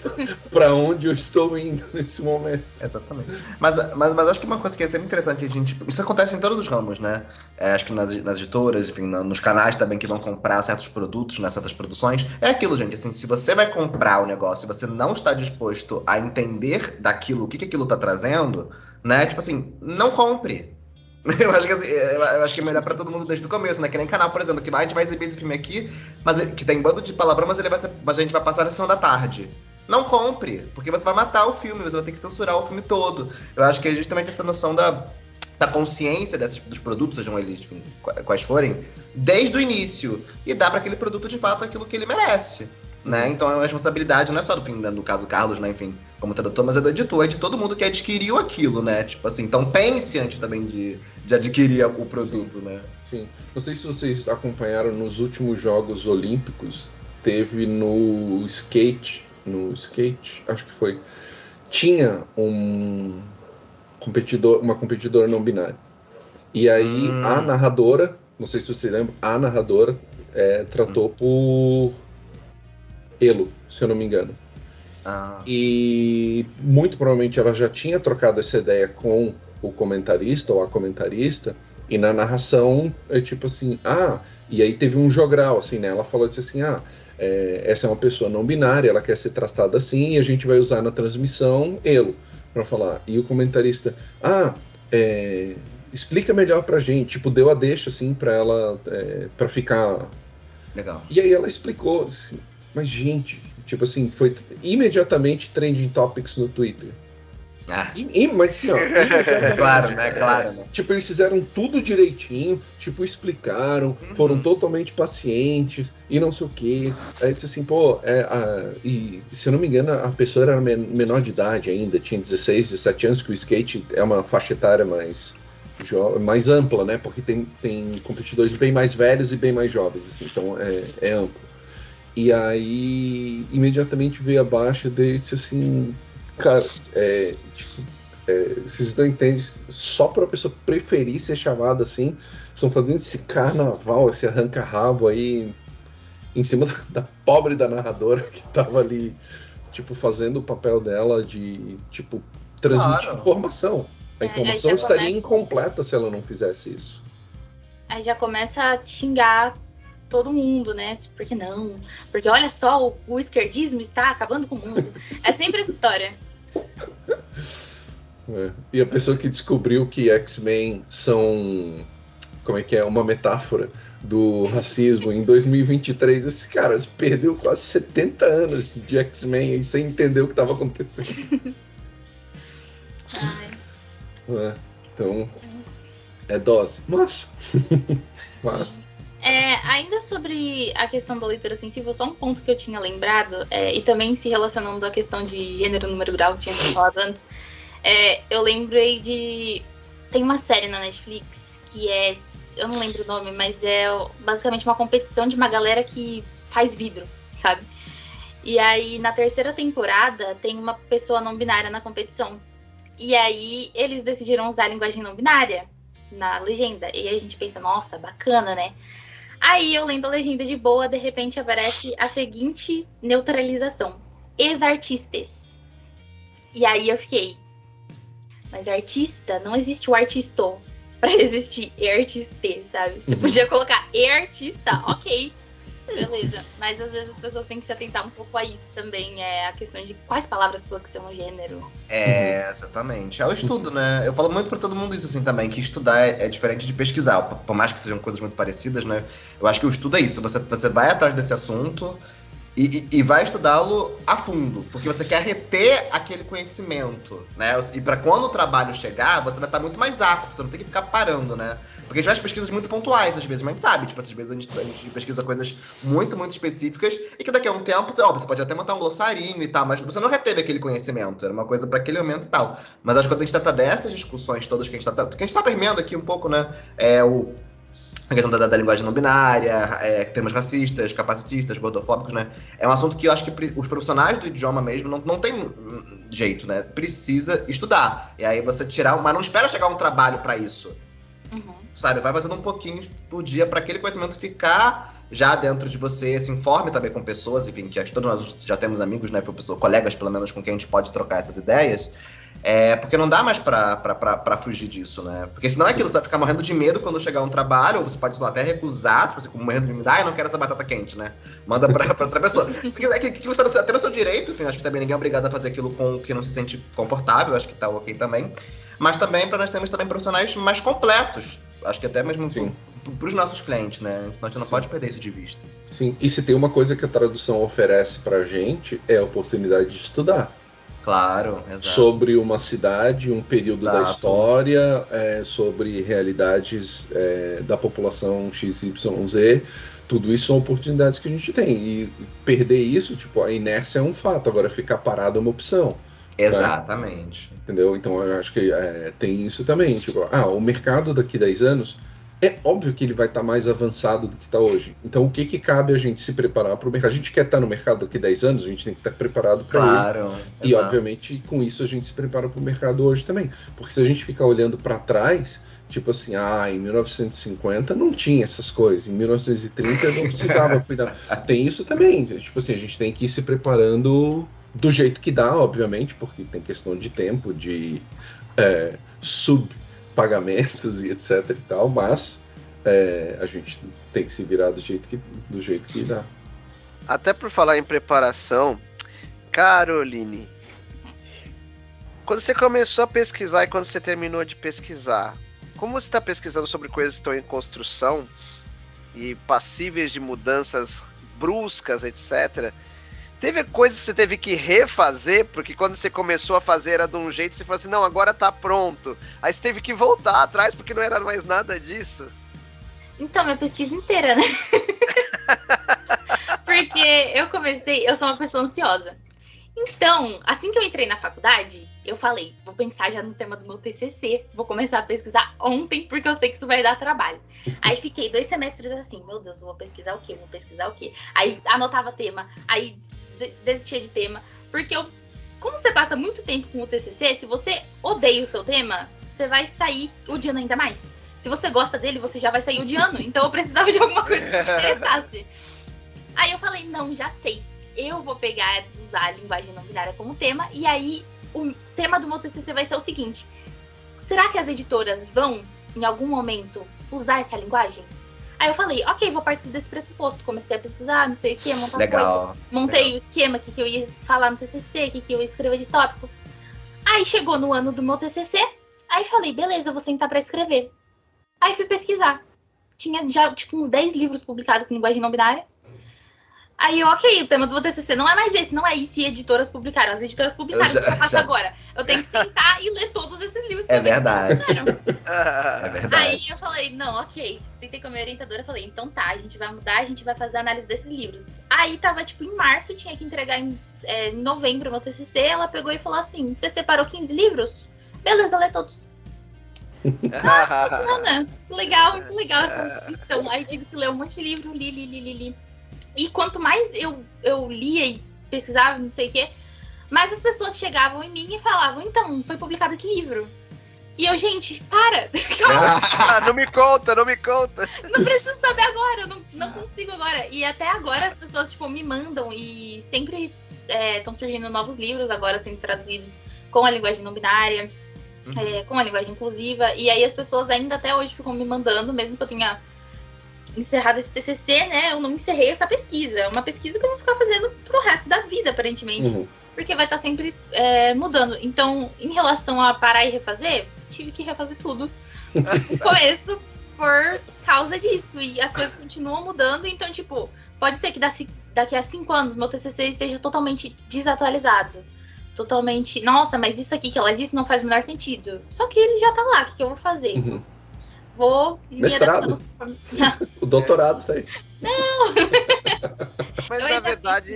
para onde eu estou indo nesse momento? Exatamente. Mas, mas, mas acho que uma coisa que é sempre interessante a gente. Isso acontece em todos os ramos, né? É, acho que nas, nas editoras, enfim, nos canais também que vão comprar certos produtos, né, certas produções. É aquilo, gente, assim, se você vai comprar o negócio e você não está disposto a entender daquilo, o que, que aquilo está trazendo, né? Tipo assim, não compre Eu acho que, assim, eu acho que é melhor pra todo mundo desde o começo, né? Que nem canal, por exemplo, que a gente vai exibir esse filme aqui, mas que tem bando de palavrão, mas, ele vai ser, mas a gente vai passar na sessão da tarde. Não compre, porque você vai matar o filme, você vai ter que censurar o filme todo. Eu acho que é justamente essa noção da, da consciência desses, dos produtos, sejam eles enfim, quais forem, desde o início. E dar para aquele produto, de fato, aquilo que ele merece. Né? Então a responsabilidade não é só do fim, né, no caso Carlos, né, enfim, como tradutor, mas é do editor, é de todo mundo que adquiriu aquilo, né? Tipo assim, então pense antes também de, de adquirir o produto, sim, né? Sim. Não sei se vocês acompanharam nos últimos Jogos Olímpicos, teve no skate, no skate, acho que foi, tinha um competidor, uma competidora não binária. E aí hum. a narradora, não sei se você lembra, a narradora é, tratou hum. por Elo, se eu não me engano. Ah. E muito provavelmente ela já tinha trocado essa ideia com o comentarista ou a comentarista, e na narração é tipo assim, ah, e aí teve um jogral, assim, né? Ela falou assim, ah, é, essa é uma pessoa não binária, ela quer ser tratada assim, e a gente vai usar na transmissão Elo para falar. E o comentarista, ah, é, explica melhor pra gente, tipo, deu a deixa, assim, pra ela, é, pra ficar... Legal. E aí ela explicou, assim, mas, gente, tipo assim, foi imediatamente trending topics no Twitter. Ah. E, mas assim, ó, claro, né? Claro. Né? Tipo, eles fizeram tudo direitinho, tipo, explicaram, uhum. foram totalmente pacientes e não sei o quê. Aí disse assim, pô, é, a, e se eu não me engano, a pessoa era menor de idade ainda, tinha 16, 17 anos, que o skate é uma faixa etária mais, mais ampla, né? Porque tem, tem competidores bem mais velhos e bem mais jovens, assim, então é, é amplo. E aí, imediatamente veio abaixo e disse assim, cara, é, tipo, é, vocês não entendem, só para a pessoa preferir ser chamada assim, estão fazendo esse carnaval, esse arranca-rabo aí em cima da, da, pobre da narradora que tava ali, tipo, fazendo o papel dela de, tipo, transmitir claro. informação. A é, informação estaria começa... incompleta se ela não fizesse isso. Aí já começa a xingar todo mundo, né? Tipo, por que não? Porque olha só, o, o esquerdismo está acabando com o mundo. É sempre essa história. É. E a pessoa que descobriu que X-Men são. Como é que é? Uma metáfora do racismo em 2023. Esse cara perdeu quase 70 anos de X-Men sem entender o que estava acontecendo. É. Então, é dose. Mas. Mas. É, ainda sobre a questão da leitura sensível, só um ponto que eu tinha lembrado, é, e também se relacionando à questão de gênero, número, grau, que tinha falado antes, é, eu lembrei de. Tem uma série na Netflix que é. Eu não lembro o nome, mas é basicamente uma competição de uma galera que faz vidro, sabe? E aí, na terceira temporada, tem uma pessoa não binária na competição. E aí, eles decidiram usar a linguagem não binária na legenda. E aí a gente pensa, nossa, bacana, né? Aí eu lendo a legenda de boa, de repente aparece a seguinte neutralização: ex-artistas. E aí eu fiquei, mas artista, não existe o artista para existir e-artiste, sabe? Você uhum. podia colocar e-artista, ok. Beleza. Mas às vezes as pessoas têm que se atentar um pouco a isso também. É a questão de quais palavras flexionam gênero. É, exatamente. É o estudo, né? Eu falo muito para todo mundo isso assim também, que estudar é, é, diferente de pesquisar. Por mais que sejam coisas muito parecidas, né? Eu acho que o estudo é isso. Você, você vai atrás desse assunto. E, e, vai estudá-lo a fundo, porque você quer reter aquele conhecimento, né? E para quando o trabalho chegar, você vai estar muito mais apto, você não tem que ficar parando, né? Porque a gente faz pesquisas muito pontuais, às vezes, mas a gente sabe, tipo, às vezes a gente, a gente pesquisa coisas muito, muito específicas e que daqui a um tempo, você, ó, você pode até montar um glossarinho e tal, mas você não reteve aquele conhecimento, era uma coisa para aquele momento e tal. Mas acho que quando a gente trata dessas discussões todas que a gente está que a gente tá permeando aqui um pouco, né, é o a questão da, da, linguagem não binária, é, termos racistas, capacitistas, gordofóbicos, né? É um assunto que eu acho que os profissionais do idioma mesmo não, não tem jeito, né? Precisa estudar. E aí você tirar, mas não espera chegar um trabalho para isso. Uhum sabe? Vai fazendo um pouquinho por dia para aquele conhecimento ficar já dentro de você, se informe também com pessoas, enfim, que todos nós já temos amigos, né, pessoa, colegas pelo menos com quem a gente pode trocar essas ideias. É, porque não dá mais pra, fugir disso, né? Porque senão é aquilo, você vai ficar morrendo de medo quando chegar um trabalho, ou você pode até recusar, tipo, você como morrendo de medo, ah, eu não quero essa batata quente, né? Manda pra, pra outra pessoa. Se quiser, que, que você tá até no seu direito, enfim, acho que também ninguém é obrigado a fazer aquilo com que não se sente confortável, acho que tá ok também. Mas também para nós termos também profissionais mais completos, acho que até mesmo para os nossos clientes, né? Então a gente não Sim. pode perder isso de vista. Sim, e se tem uma coisa que a tradução oferece para a gente é a oportunidade de estudar. Claro, exato. Sobre uma cidade, um período exato. da história, é, sobre realidades é, da população XYZ. Tudo isso são oportunidades que a gente tem. E perder isso, tipo, a inércia é um fato, agora ficar parado é uma opção. Né? Exatamente. Né? Entendeu? Então eu acho que é, tem isso também. Tipo, ah, o mercado daqui 10 anos é óbvio que ele vai estar tá mais avançado do que está hoje. Então, o que, que cabe a gente se preparar para o mercado? A gente quer estar tá no mercado daqui 10 anos, a gente tem que estar tá preparado para claro, ele. E, obviamente, com isso a gente se prepara para o mercado hoje também. Porque se a gente ficar olhando para trás, tipo assim, ah, em 1950 não tinha essas coisas, em 1930 não precisava cuidar. Tem isso também. Tipo assim, a gente tem que ir se preparando do jeito que dá, obviamente, porque tem questão de tempo, de é, subpagamentos e etc e tal, mas é, a gente tem que se virar do jeito que, do jeito que dá. Até por falar em preparação, Caroline, quando você começou a pesquisar e quando você terminou de pesquisar, como você está pesquisando sobre coisas que estão em construção e passíveis de mudanças bruscas, etc., Teve coisas que você teve que refazer, porque quando você começou a fazer era de um jeito, você falou assim, não, agora tá pronto. Aí você teve que voltar atrás porque não era mais nada disso. Então, minha pesquisa inteira, né? porque eu comecei, eu sou uma pessoa ansiosa. Então, assim que eu entrei na faculdade, eu falei, vou pensar já no tema do meu TCC, vou começar a pesquisar ontem, porque eu sei que isso vai dar trabalho. aí fiquei dois semestres assim, meu Deus, vou pesquisar o quê? Vou pesquisar o quê? Aí anotava tema, aí desistia de tema, porque eu, como você passa muito tempo com o TCC, se você odeia o seu tema, você vai sair odiando ainda mais. Se você gosta dele, você já vai sair odiando. Então eu precisava de alguma coisa que me interessasse. Aí eu falei, não, já sei. Eu vou pegar, usar a linguagem não binária como tema, e aí o tema do meu TCC vai ser o seguinte: será que as editoras vão, em algum momento, usar essa linguagem? Aí eu falei, ok, vou partir desse pressuposto. Comecei a pesquisar, não sei o que, montar Legal. coisa. Montei Legal. o esquema, o que, que eu ia falar no TCC, o que, que eu ia escrever de tópico. Aí chegou no ano do meu TCC, aí falei, beleza, eu vou sentar pra escrever. Aí fui pesquisar. Tinha já, tipo, uns 10 livros publicados com linguagem não binária. Aí ok, o tema do meu TCC não é mais esse, não é isso, e editoras publicaram. As editoras publicaram, o que eu faço agora? Eu tenho que sentar e ler todos esses livros. É verdade. É verdade. Aí eu falei, não, ok. Sentei com a minha orientadora, falei, então tá, a gente vai mudar, a gente vai fazer a análise desses livros. Aí tava, tipo, em março, tinha que entregar em, é, em novembro meu TCC, ela pegou e falou assim, você separou 15 livros? Beleza, lê todos. Ana, que legal, muito legal essa missão. Aí tive que ler um monte de livro, li, li, li, li, li. E quanto mais eu, eu lia e pesquisava, não sei o quê, mais as pessoas chegavam em mim e falavam, então, foi publicado esse livro. E eu, gente, para! Ah, não me conta, não me conta. não preciso saber agora, não, não consigo agora. E até agora as pessoas, tipo, me mandam e sempre estão surgindo novos livros agora sendo traduzidos com a linguagem não binária, Uhum. é, com a linguagem inclusiva. E aí as pessoas ainda até hoje ficam me mandando, mesmo que eu tenha encerrado esse TCC, né? Eu não encerrei essa pesquisa. É uma pesquisa que eu vou ficar fazendo pro resto da vida, aparentemente. Uhum. Porque vai estar sempre é, mudando. Então, em relação a parar e refazer, tive que refazer tudo no começo por causa disso. E as coisas continuam mudando. Então, tipo, pode ser que daqui, daqui a cinco anos meu TCC esteja totalmente desatualizado. Totalmente. Nossa, mas isso aqui que ela disse não faz o menor sentido. Só que ele já tá lá. O que, que eu vou fazer? Uhum. Vou me Mestrado. O doutorado tá aí. Mas na verdade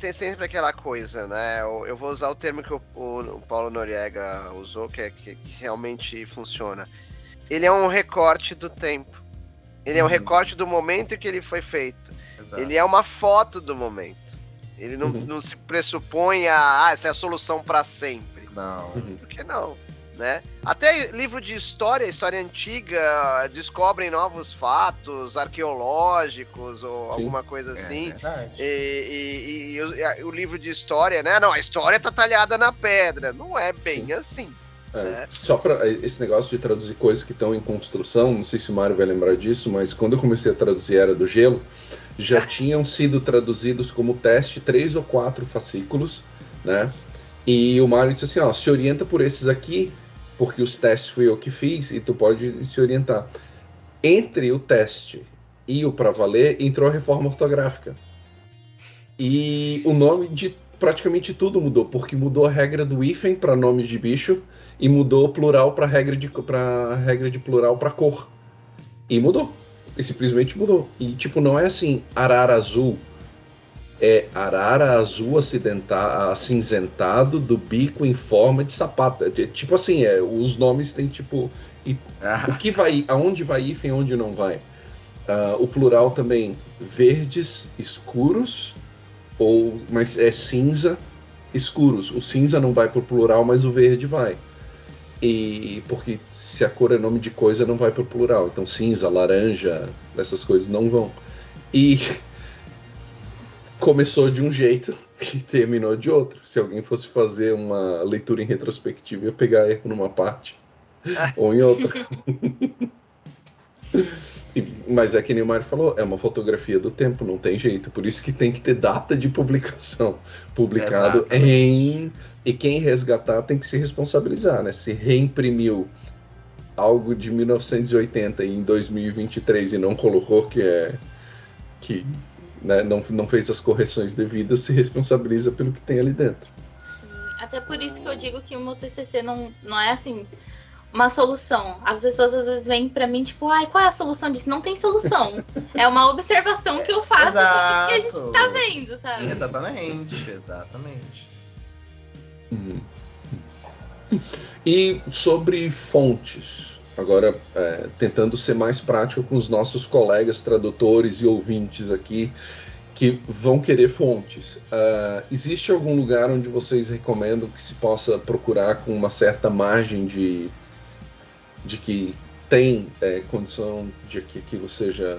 tem sempre aquela coisa, né? Eu eu vou usar o termo que o, o- o Paulo Noriega usou, que, é, que, que realmente funciona. Ele é um recorte do tempo. Ele é um Uhum. recorte do momento em que ele foi feito. Exato. Ele é uma foto do momento. Ele não, Uhum. não se pressupõe a ah, essa é a solução para sempre. Não. Uhum. Por que não? Né? Até livro de história, história antiga, descobrem novos fatos arqueológicos ou alguma coisa assim. É. E, e- e- e o, e o livro de história, né? Não, a história tá talhada na pedra. Não é bem assim. É. né? Só para esse negócio de traduzir coisas que estão em construção, não sei se o Mário vai lembrar disso, mas quando eu comecei a traduzir Era do Gelo, já tinham sido traduzidos como teste três ou quatro fascículos, né? E o Mário disse assim, ó, se orienta por esses aqui, porque os testes fui eu que fiz e tu pode se orientar. Entre o teste e o para valer entrou a reforma ortográfica. E o nome de praticamente tudo mudou, porque mudou a regra do hífen para nome de bicho e mudou plural para regra de para regra de plural para cor. E mudou. E simplesmente mudou. E tipo, não é assim, arara azul. É arara azul acinzentado do bico em forma de sapato. É, tipo assim, é, os nomes têm tipo Ah, o que vai, aonde vai hífen, onde não vai. Ah, o plural também verdes escuros ou mas é cinza escuros. O cinza não vai pro plural, mas o verde vai. E porque se a cor é nome de coisa, não vai pro plural. Então cinza, laranja, essas coisas não vão. E começou de um jeito e terminou de outro. Se alguém fosse fazer uma leitura em retrospectiva, ia pegar erro numa parte ou em outra. Mas é que nem o Mário falou, é uma fotografia do tempo, não tem jeito. Por isso que tem que ter data de publicação. Publicado Exatamente. em. E quem resgatar tem que se responsabilizar, né? Se reimprimiu algo de 1980 em 2023 e não colocou que é. que né, não, não fez as correções devidas, se responsabiliza pelo que tem ali dentro. Até por isso que eu digo que o meu TCC não, não é assim uma solução. As pessoas às vezes vêm pra mim tipo, ai, qual é a solução disso? Não tem solução. é uma observação que eu faço que a gente tá vendo, sabe? exatamente, exatamente. Uhum. E sobre fontes, agora é, tentando ser mais prático com os nossos colegas tradutores e ouvintes aqui que vão querer fontes. Ah, existe algum lugar onde vocês recomendam que se possa procurar com uma certa margem de, de que tem é, condição de que aquilo seja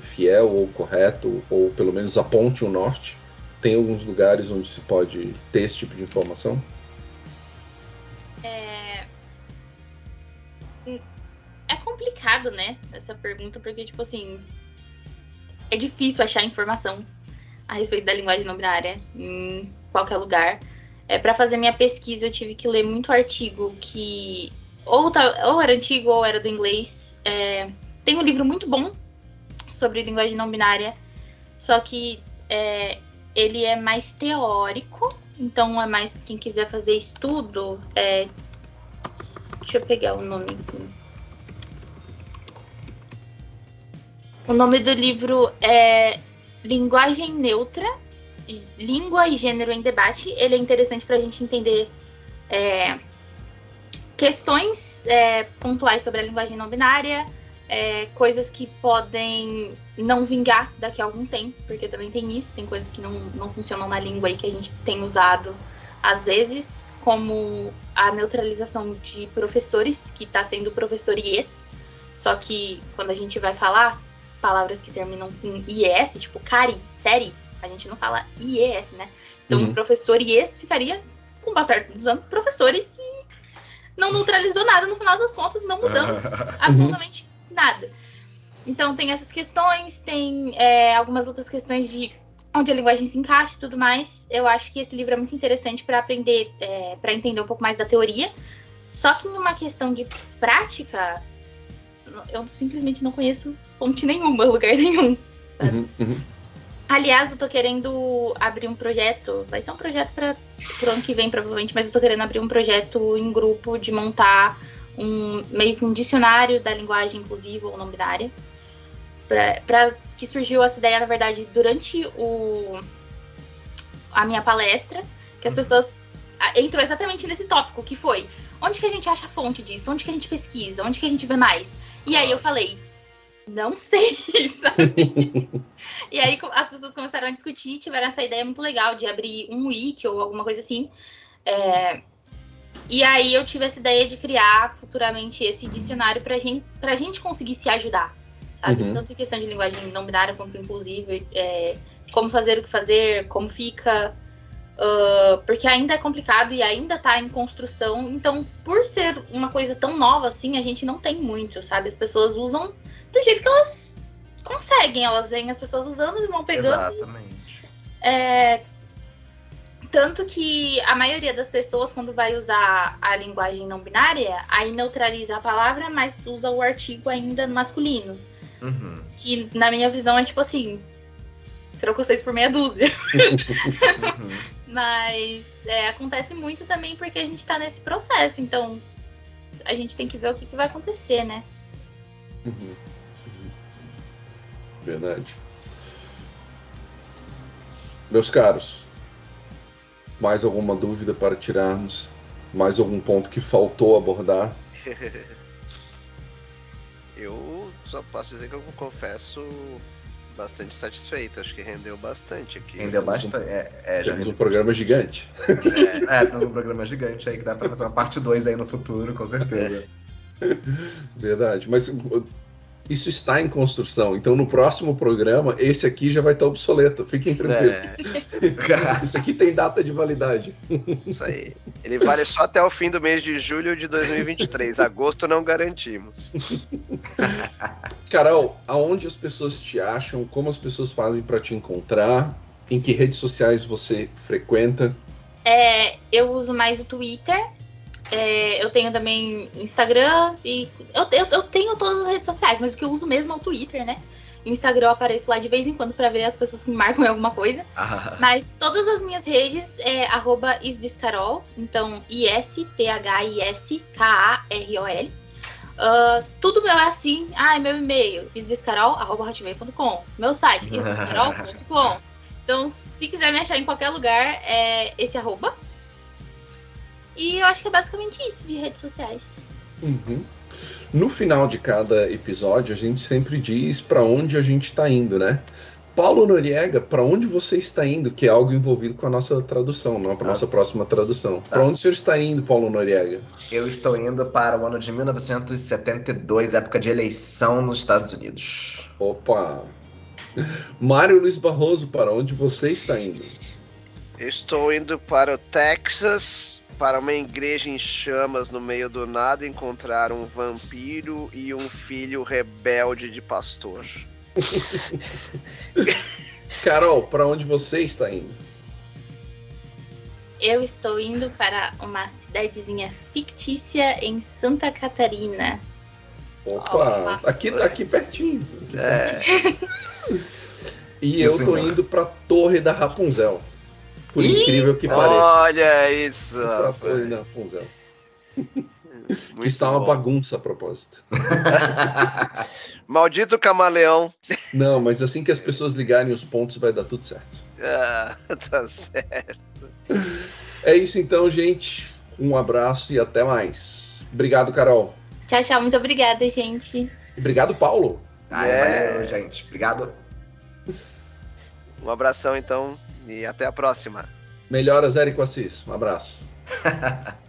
fiel ou correto, ou pelo menos aponte o norte? Tem alguns lugares onde se pode ter esse tipo de informação? É... É complicado, né? Essa pergunta, porque, tipo assim. É difícil achar informação a respeito da linguagem não binária em qualquer lugar. É, para fazer minha pesquisa, eu tive que ler muito artigo que ou, tá, ou era antigo ou era do inglês. É, tem um livro muito bom sobre linguagem não binária, só que é, ele é mais teórico, então é mais quem quiser fazer estudo. É, deixa eu pegar o nome aqui. O nome do livro é Linguagem Neutra, Língua e Gênero em Debate. Ele é interessante para a gente entender é, questões é, pontuais sobre a linguagem não binária, é, coisas que podem não vingar daqui a algum tempo, porque também tem isso, tem coisas que não, não funcionam na língua e que a gente tem usado às vezes, como a neutralização de professores, que está sendo professor IES, só que quando a gente vai falar palavras que terminam em IES, tipo cari, série, a gente não fala IES, né? Então, uhum. professor IES ficaria, com o passar dos anos, professores e não neutralizou nada no final das contas, não mudamos absolutamente nada. Então tem essas questões, tem é, algumas outras questões de onde a linguagem se encaixa e tudo mais. Eu acho que esse livro é muito interessante para aprender, é, para entender um pouco mais da teoria. Só que em uma questão de prática, eu simplesmente não conheço fonte nenhuma, lugar nenhum. Uhum, uhum. Aliás, eu tô querendo abrir um projeto, vai ser um projeto para pro ano que vem, provavelmente, mas eu tô querendo abrir um projeto em grupo de montar um meio que um dicionário da linguagem inclusiva ou não binária. Para que surgiu essa ideia, na verdade, durante o, a minha palestra, que as uhum. pessoas entrou exatamente nesse tópico, que foi onde que a gente acha a fonte disso? Onde que a gente pesquisa? Onde que a gente vê mais? E aí eu falei, não sei, sabe? e aí as pessoas começaram a discutir, tiveram essa ideia muito legal de abrir um wiki ou alguma coisa assim. É... E aí eu tive essa ideia de criar futuramente esse dicionário pra gente, pra gente conseguir se ajudar, sabe? Uhum. Tanto em questão de linguagem não binária quanto inclusive, é... como fazer o que fazer, como fica, Uh, porque ainda é complicado e ainda está em construção. Então, por ser uma coisa tão nova assim, a gente não tem muito, sabe? As pessoas usam do jeito que elas conseguem. Elas veem as pessoas usando e vão pegando. Exatamente. É, tanto que a maioria das pessoas, quando vai usar a linguagem não binária, aí neutraliza a palavra, mas usa o artigo ainda no masculino. Uhum. Que, na minha visão, é tipo assim: trocou seis por meia dúzia. uhum. Mas é, acontece muito também porque a gente tá nesse processo, então a gente tem que ver o que, que vai acontecer, né? Uhum. Uhum. Verdade. Meus caros, mais alguma dúvida para tirarmos? Mais algum ponto que faltou abordar? eu só posso dizer que eu confesso bastante satisfeito. Acho que rendeu bastante aqui. Rendeu bastante. É, é, temos um programa gigante. É. é, temos um programa gigante aí que dá pra fazer uma parte 2 aí no futuro, com certeza. Verdade. Mas isso está em construção. Então, no próximo programa, esse aqui já vai estar obsoleto. Fiquem tranquilos. É. isso aqui tem data de validade. Isso aí. Ele vale só até o fim do mês de julho de 2023. Agosto não garantimos. Carol, aonde as pessoas te acham? Como as pessoas fazem para te encontrar? Em que redes sociais você frequenta? É, eu uso mais o Twitter é, eu tenho também Instagram e. Eu, eu, eu, tenho todas as redes sociais, mas o que eu uso mesmo é o Twitter, né? Instagram eu apareço lá de vez em quando para ver as pessoas que me marcam em alguma coisa. Ah. Mas todas as minhas redes é isdiscarol, então I-S-T-H-I-S-K-A-R-O-L. Uh, tudo meu é assim. Ah, é meu e-mail, isdiscarol.com. Meu site, isdiscarol.com. Então, se quiser me achar em qualquer lugar, é esse arroba. E eu acho que é basicamente isso de redes sociais. Uhum. No final de cada episódio, a gente sempre diz para onde a gente está indo, né? Paulo Noriega, para onde você está indo? Que é algo envolvido com a nossa tradução, não para nossa próxima tradução. Tá. Para onde o senhor está indo, Paulo Noriega? Eu estou indo para o ano de 1972, época de eleição nos Estados Unidos. Opa! Mário Luiz Barroso, para onde você está indo? Estou indo para o Texas, para uma igreja em chamas no meio do nada, encontrar um vampiro e um filho rebelde de pastor. Carol, para onde você está indo? Eu estou indo para uma cidadezinha fictícia em Santa Catarina. Opa, Opa. aqui, aqui pertinho. É, E eu senhor? indo pra Torre da Rapunzel. Por Ih! incrível que pareça. olha isso. Da Rapunzel. Muito que está uma bom. bagunça a propósito. Maldito camaleão. Não, mas assim que as pessoas ligarem os pontos, vai dar tudo certo. Ah, tá certo. É isso então, gente. Um abraço e até mais. Obrigado, Carol. Tchau, tchau. Muito obrigada, gente. Obrigado, Paulo. Ai, É. valeu, gente. Obrigado. Um abração então e até a próxima. Melhoras, Érico Assis. Um abraço.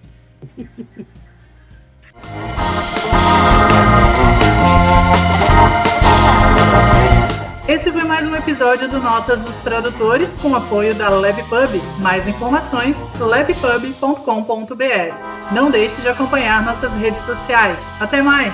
Esse foi mais um episódio do Notas dos Tradutores com apoio da LabPub. Mais informações, labpub.com.br. Não deixe de acompanhar nossas redes sociais. Até mais!